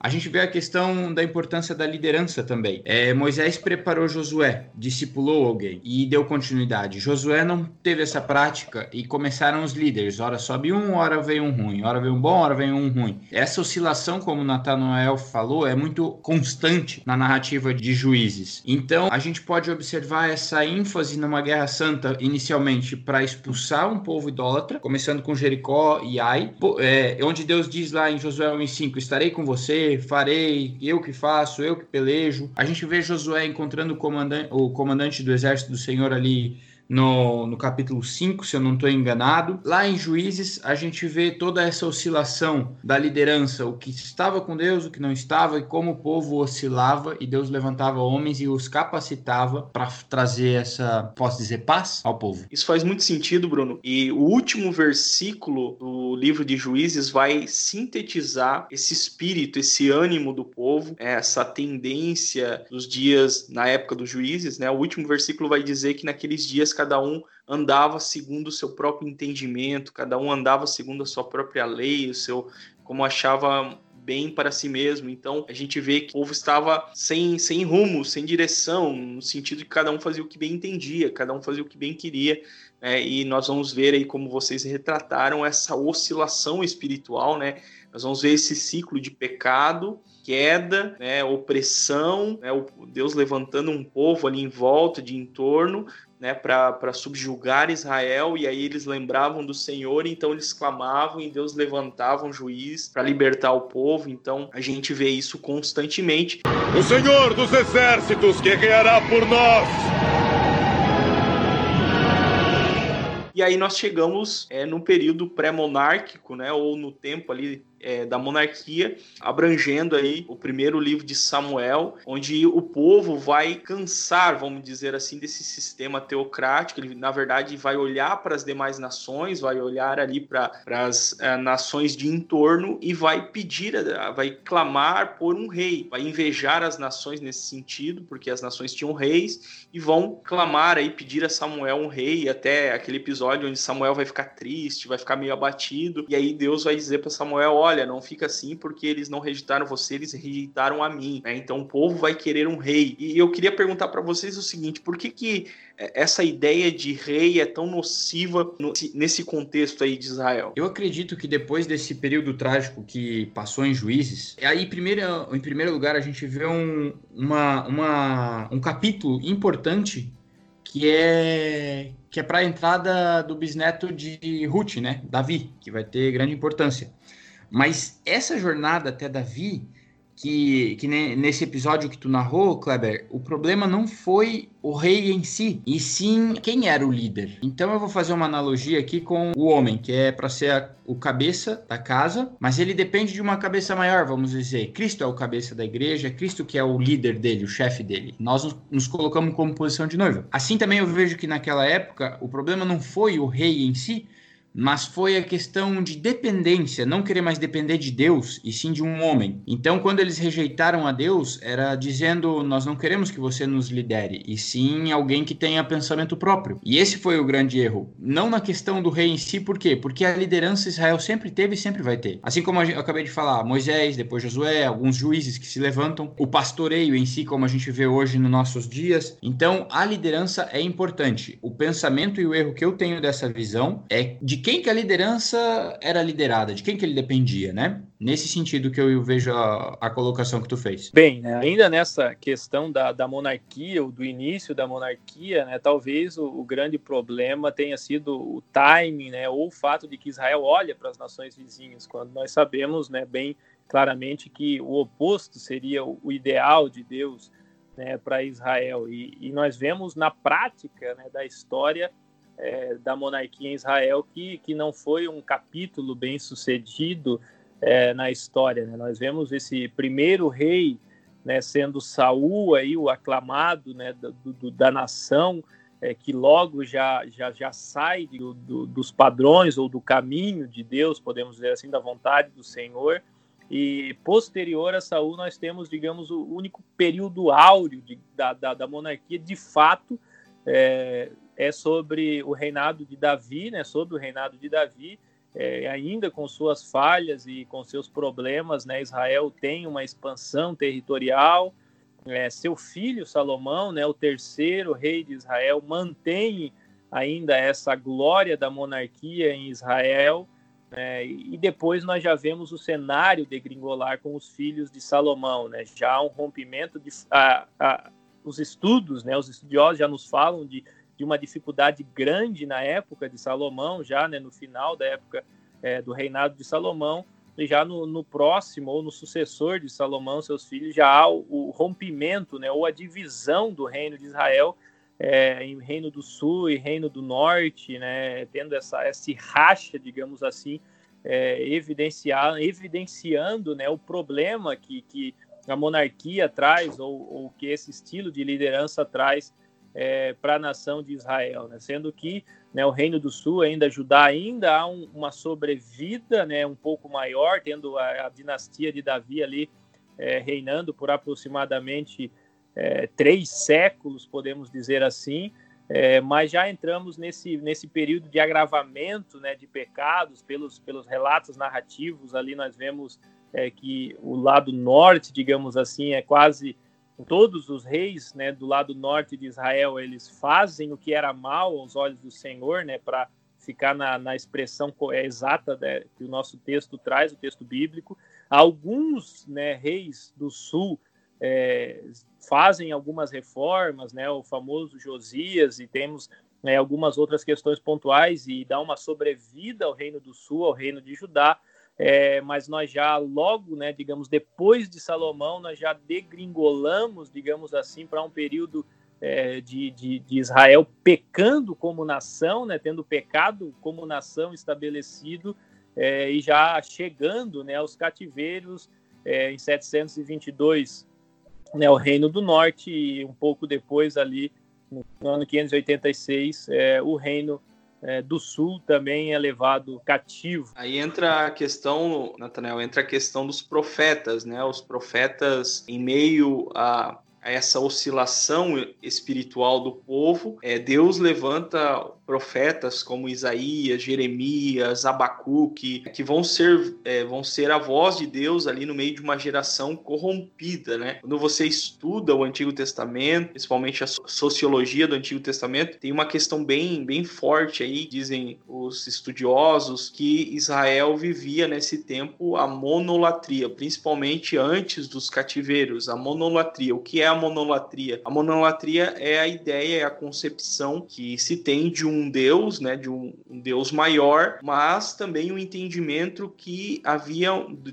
a gente vê a questão da importância da liderança também. É, Moisés preparou Josué, discipulou alguém e deu continuidade. Josué não teve essa prática e começaram os líderes. Ora sobe um, ora vem um ruim. Ora vem um bom, ora vem um ruim. Essa oscilação, como Natanael falou, é muito constante na narrativa de juízes. Então, a gente pode observar essa ênfase numa guerra santa, inicialmente, para expulsar um povo idólatra, começando com Jericó e Ai, é, onde Deus diz lá em Josué 1,5: Estarei com você farei, eu que faço, eu que pelejo. A gente vê Josué encontrando o comandante, o comandante do exército do Senhor ali no, no capítulo 5, se eu não estou enganado. Lá em Juízes, a gente vê toda essa oscilação da liderança, o que estava com Deus, o que não estava, e como o povo oscilava, e Deus levantava homens e os capacitava para trazer essa, posso dizer, paz ao povo. Isso faz muito sentido, Bruno. E o último versículo do livro de Juízes vai sintetizar esse espírito, esse ânimo do povo, essa tendência dos dias na época dos juízes, né? O último versículo vai dizer que naqueles dias cada um andava segundo o seu próprio entendimento, cada um andava segundo a sua própria lei, o seu como achava bem para si mesmo. Então a gente vê que o povo estava sem, sem rumo, sem direção, no sentido de que cada um fazia o que bem entendia, cada um fazia o que bem queria. Né? E nós vamos ver aí como vocês retrataram essa oscilação espiritual, né? Nós vamos ver esse ciclo de pecado, queda, né, opressão, né, Deus levantando um povo ali em volta, de entorno, né, para subjugar Israel, e aí eles lembravam do Senhor, então eles clamavam e Deus levantava um juiz para libertar o povo. Então a gente vê isso constantemente. O Senhor dos exércitos guerreará por nós. E aí nós chegamos é, no período pré-monárquico, né, ou no tempo ali é, da monarquia, abrangendo aí o primeiro livro de Samuel, onde o povo vai cansar, vamos dizer assim, desse sistema teocrático. Ele, na verdade, vai olhar para as demais nações, vai olhar ali para as é, nações de entorno e vai pedir, vai clamar por um rei, vai invejar as nações nesse sentido, porque as nações tinham reis e vão clamar aí, pedir a Samuel um rei, até aquele episódio onde Samuel vai ficar triste, vai ficar meio abatido, e aí Deus vai dizer para Samuel: olha, não fica assim porque eles não rejeitaram você, eles rejeitaram a mim. Né? Então o povo vai querer um rei. E eu queria perguntar para vocês o seguinte: por que, que essa ideia de rei é tão nociva nesse contexto aí de Israel? Eu acredito que depois desse período trágico que passou em Juízes, aí primeiro, em primeiro lugar a gente vê um, uma, uma, um capítulo importante que é que é para a entrada do bisneto de Ruth, né, Davi, que vai ter grande importância. Mas essa jornada até Davi que, que nesse episódio que tu narrou, Kleber, o problema não foi o rei em si, e sim quem era o líder. Então eu vou fazer uma analogia aqui com o homem, que é para ser a, o cabeça da casa, mas ele depende de uma cabeça maior, vamos dizer. Cristo é o cabeça da igreja, Cristo que é o líder dele, o chefe dele. Nós nos, nos colocamos como posição de noiva. Assim também eu vejo que naquela época o problema não foi o rei em si, mas foi a questão de dependência, não querer mais depender de Deus e sim de um homem. Então, quando eles rejeitaram a Deus, era dizendo: Nós não queremos que você nos lidere, e sim alguém que tenha pensamento próprio. E esse foi o grande erro. Não na questão do rei em si, por quê? Porque a liderança Israel sempre teve e sempre vai ter. Assim como eu acabei de falar, Moisés, depois Josué, alguns juízes que se levantam, o pastoreio em si, como a gente vê hoje nos nossos dias. Então, a liderança é importante. O pensamento e o erro que eu tenho dessa visão é de quem que a liderança era liderada, de quem que ele dependia, né? Nesse sentido que eu vejo a, a colocação que tu fez. Bem, né, ainda nessa questão da, da monarquia, ou do início da monarquia, né, talvez o, o, grande problema tenha sido o timing, né, ou o fato de que Israel olha para as nações vizinhas, quando nós sabemos né, bem claramente que o oposto seria o, ideal de Deus né, para Israel. E, e, nós vemos na prática né, da história é, da monarquia em Israel que, que não foi um capítulo bem sucedido é, na história. Né? Nós vemos esse primeiro rei né, sendo Saul aí o aclamado né, do, do, da nação é, que logo já já, já sai do, do, dos padrões ou do caminho de Deus, podemos dizer assim, da vontade do Senhor. E posterior a Saul nós temos, digamos, o único período áureo de, da, da, da monarquia de fato é, é sobre o reinado de Davi, né? Sobre o reinado de Davi, é, ainda com suas falhas e com seus problemas, né? Israel tem uma expansão territorial. É, seu filho Salomão, né? O terceiro rei de Israel, mantém ainda essa glória da monarquia em Israel. É, e depois nós já vemos o cenário degringolar com os filhos de Salomão, né? Já um rompimento de a, a, os estudos, né? Os estudiosos já nos falam de de uma dificuldade grande na época de Salomão, já né, no final da época é, do reinado de Salomão, e já no, no, próximo ou no sucessor de Salomão, seus filhos, já há o, o rompimento, né, ou a divisão do reino de Israel é, em reino do sul e reino do norte, né, tendo essa esse racha, digamos assim, é, evidenciar, evidenciando né, o problema que, que a monarquia traz ou, ou que esse estilo de liderança traz é, para a nação de Israel, né? sendo que né, o Reino do Sul, ainda Judá, ainda há um, uma sobrevida né, um pouco maior, tendo a, a dinastia de Davi ali é, reinando por aproximadamente é, três séculos, podemos dizer assim, é, mas já entramos nesse, nesse período de agravamento né, de pecados, pelos, pelos relatos narrativos ali nós vemos é, que o lado norte, digamos assim, é quase todos os reis né, do lado norte de Israel eles fazem o que era mal aos olhos do Senhor, né, para ficar na, na expressão é, exata né, que o nosso texto traz, o texto bíblico. Alguns né, reis do sul é, fazem algumas reformas, né, o famoso Josias, e temos né, algumas outras questões pontuais, e dá uma sobrevida ao reino do sul, ao reino de Judá é, mas nós já logo, né, digamos, depois de Salomão, nós já degringolamos, digamos assim, para um período é, de, de, de, Israel pecando como nação, né, tendo pecado como nação estabelecido é, e já chegando né, aos cativeiros é, em 722, né, o Reino do Norte, e um pouco depois ali, no ano 586, é, o Reino é, do Sul também é levado cativo. Aí entra a questão, Natanael, entra a questão dos profetas, né? Os profetas, em meio a, a essa oscilação espiritual do povo, é, Deus levanta profetas como Isaías, Jeremias, Abacuque, que vão ser, é, vão ser a voz de Deus ali no meio de uma geração corrompida, né? Quando você estuda o Antigo Testamento, principalmente a sociologia do Antigo Testamento, tem uma questão bem, bem forte aí, dizem os estudiosos, que Israel vivia nesse tempo a monolatria, principalmente antes dos cativeiros, a monolatria. O que é a monolatria? A monolatria é a ideia, é a concepção que se tem de um Deus, né, de um, um Deus maior, mas também o um entendimento que havia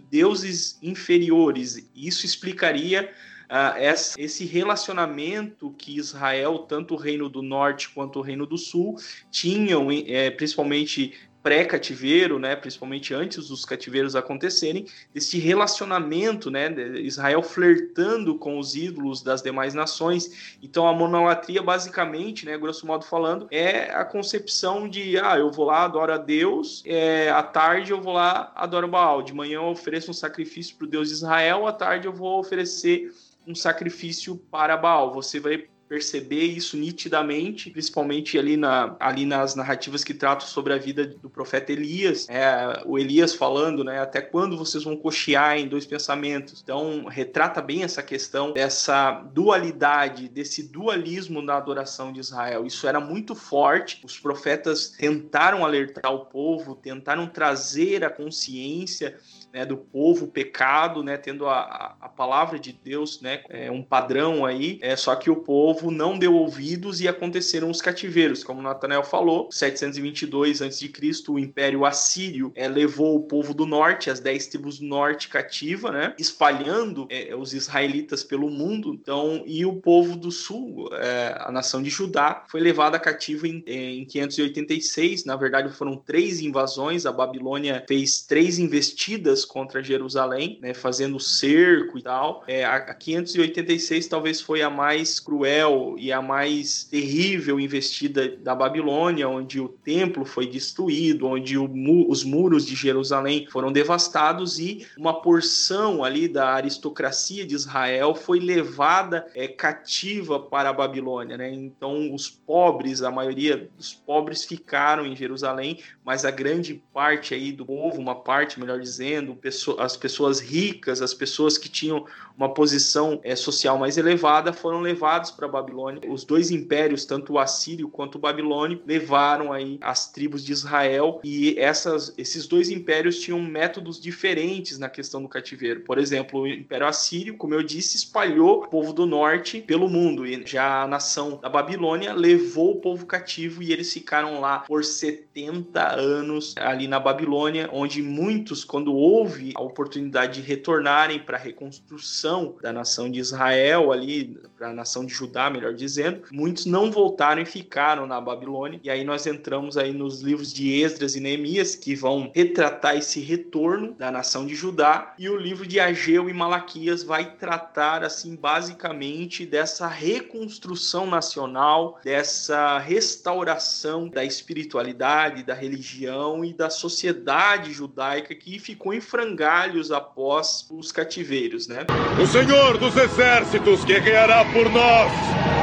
deuses inferiores. Isso explicaria Uh, esse relacionamento que Israel, tanto o Reino do Norte quanto o Reino do Sul, tinham, é, principalmente pré-cativeiro, né, principalmente antes dos cativeiros acontecerem, desse relacionamento, né, Israel flertando com os ídolos das demais nações. Então a monolatria basicamente, né, grosso modo falando, é a concepção de, ah, eu vou lá adoro a Deus, é, à tarde eu vou lá adoro Baal, de manhã eu ofereço um sacrifício para o Deus de Israel, à tarde eu vou oferecer um sacrifício para Baal. Você vai perceber isso nitidamente, principalmente ali, na, ali nas narrativas que tratam sobre a vida do profeta Elias, é, o Elias falando, né, até quando vocês vão cochear em dois pensamentos. Então, retrata bem essa questão dessa dualidade, desse dualismo na adoração de Israel. Isso era muito forte. Os profetas tentaram alertar o povo, tentaram trazer a consciência né, do povo pecado, né, tendo a, a palavra de Deus, né, é um padrão aí, é só que o povo não deu ouvidos e aconteceram os cativeiros, como Natanael falou, 722 a.C., o Império Assírio é, levou o povo do norte, as dez tribos do norte cativa, né, espalhando é, os israelitas pelo mundo, então, e o povo do sul, é, a nação de Judá, foi levada cativa em, em 586, na verdade foram três invasões, a Babilônia fez três investidas contra Jerusalém, né, fazendo cerco e tal. É, a 586 talvez foi a mais cruel e a mais terrível investida da Babilônia, onde o templo foi destruído, onde o, os muros de Jerusalém foram devastados e uma porção ali da aristocracia de Israel foi levada é, cativa para a Babilônia. Né? Então, os pobres, a maioria dos pobres ficaram em Jerusalém, mas a grande parte aí do povo, uma parte, melhor dizendo, as pessoas ricas, as pessoas que tinham uma posição é, social mais elevada, foram levados para a Babilônia. Os dois impérios, tanto o assírio quanto o babilônico, levaram aí as tribos de Israel e essas, esses dois impérios tinham métodos diferentes na questão do cativeiro. Por exemplo, o Império Assírio, como eu disse, espalhou o povo do norte pelo mundo e já a nação da Babilônia levou o povo cativo e eles ficaram lá por 70 anos ali na Babilônia, onde muitos, quando houve a oportunidade de retornarem para a reconstrução da nação de Israel ali, para a nação de Judá, melhor dizendo, muitos não voltaram e ficaram na Babilônia. E aí nós entramos aí nos livros de Esdras e Neemias, que vão retratar esse retorno da nação de Judá, e o livro de Ageu e Malaquias vai tratar assim basicamente dessa reconstrução nacional, dessa restauração da espiritualidade, da religião e da sociedade judaica que ficou em frangalhos após os cativeiros, né? O Senhor dos Exércitos guerreará por nós.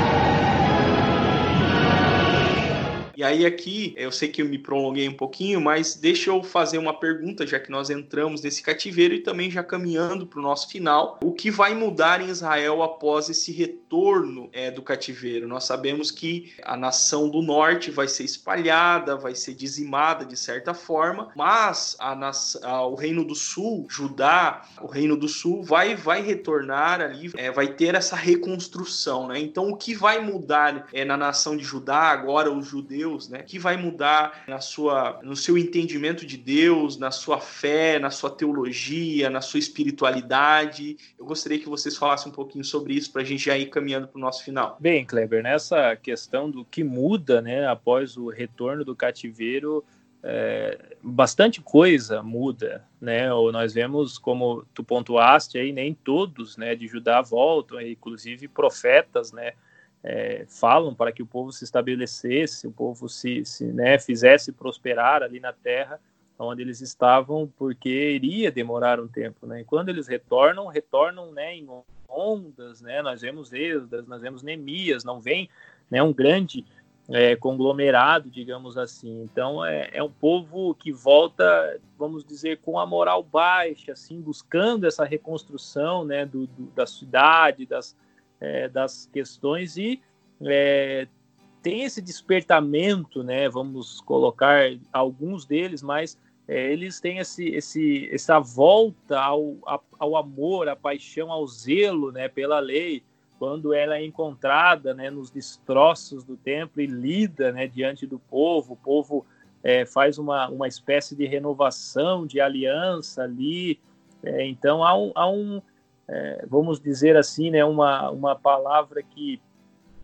E aí aqui, eu sei que eu me prolonguei um pouquinho, mas deixa eu fazer uma pergunta, já que nós entramos nesse cativeiro e também já caminhando para o nosso final. O que vai mudar em Israel após esse retorno é, do cativeiro? Nós sabemos que a nação do norte vai ser espalhada, vai ser dizimada de certa forma, mas a, a, o reino do sul, Judá, o reino do sul vai, vai retornar ali, é, vai ter essa reconstrução, né? Então o que vai mudar é, na nação de Judá agora os judeus Deus, né? Que vai mudar na sua, no seu entendimento de Deus, na sua fé, na sua teologia, na sua espiritualidade. Eu gostaria que vocês falassem um pouquinho sobre isso para a gente já ir caminhando para o nosso final. Bem, Kleber, nessa questão do que muda, né, após o retorno do cativeiro, é, bastante coisa muda, né? Ou nós vemos, como tu pontuaste aí, nem todos, né, de Judá voltam, inclusive profetas, né? É, falam para que o povo se estabelecesse, o povo se, se né, fizesse prosperar ali na terra onde eles estavam, porque iria demorar um tempo, né? E quando eles retornam, retornam, né, em ondas, né? Nós vemos Esdras, nós vemos Neemias, não vem, né, um grande é, conglomerado, digamos assim. Então é, é, um povo que volta, vamos dizer, com a moral baixa, assim, buscando essa reconstrução, né, do, do da cidade, das, é, das questões e é, tem esse despertamento, né? Vamos colocar alguns deles, mas é, eles têm esse, esse, essa volta ao, ao amor, à paixão, ao zelo, né? Pela lei, quando ela é encontrada, né? Nos destroços do templo e lida, né? Diante do povo, o povo é, faz uma, uma espécie de renovação, de aliança ali. É, então há um, há um é, vamos dizer assim, né? Uma, uma palavra que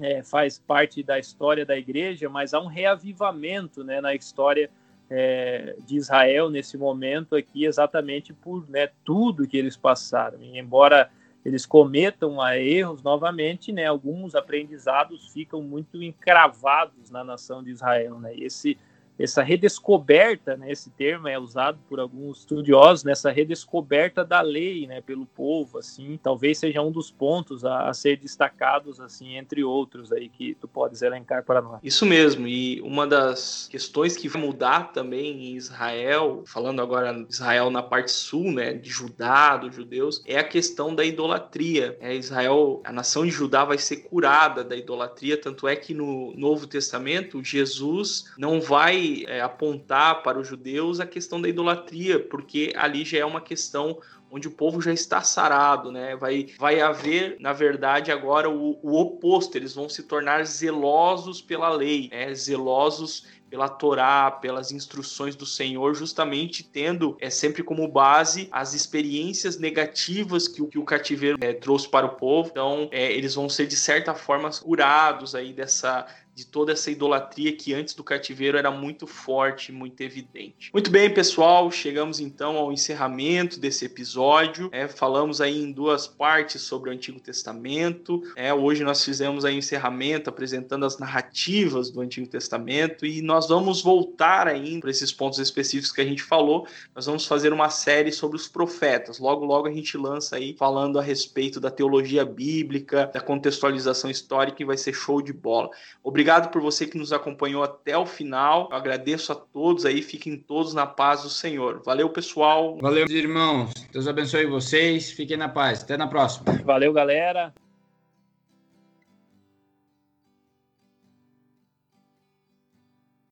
é, faz parte da história da igreja, mas há um reavivamento né, na história é, de Israel nesse momento aqui, exatamente por né, tudo que eles passaram. E embora eles cometam erros novamente, né, alguns aprendizados ficam muito encravados na nação de Israel. Né, e esse essa redescoberta, né, esse termo é usado por alguns estudiosos, nessa redescoberta da lei, né, pelo povo, assim, talvez seja um dos pontos a, a, ser destacados, assim, entre outros aí que tu podes elencar para nós. Isso mesmo, e uma das questões que vai mudar também em Israel, falando agora Israel na parte sul, né, de Judá, dos judeus, é a questão da idolatria. É, Israel, a nação de Judá vai ser curada da idolatria, tanto é que no Novo Testamento Jesus não vai é, apontar para os judeus a questão da idolatria, porque ali já é uma questão onde o povo já está sarado, né? Vai, vai haver, na verdade, agora o, o oposto, eles vão se tornar zelosos pela lei, né? zelosos pela Torá, pelas instruções do Senhor, justamente tendo é sempre como base as experiências negativas que o, que o cativeiro é, trouxe para o povo. Então, é, eles vão ser de certa forma curados aí dessa de toda essa idolatria que antes do cativeiro era muito forte, muito evidente. Muito bem, pessoal, chegamos então ao encerramento desse episódio. É, falamos aí em duas partes sobre o Antigo Testamento. É, hoje nós fizemos aí o encerramento apresentando as narrativas do Antigo Testamento e nós vamos voltar ainda para esses pontos específicos que a gente falou. Nós vamos fazer uma série sobre os profetas. Logo, logo a gente lança aí falando a respeito da teologia bíblica, da contextualização histórica e vai ser show de bola. Obrigado Obrigado por você que nos acompanhou até o final. Eu agradeço a todos aí, fiquem todos na paz do Senhor. Valeu, pessoal. Valeu, irmãos. Deus abençoe vocês. Fiquem na paz. Até na próxima. Valeu, galera.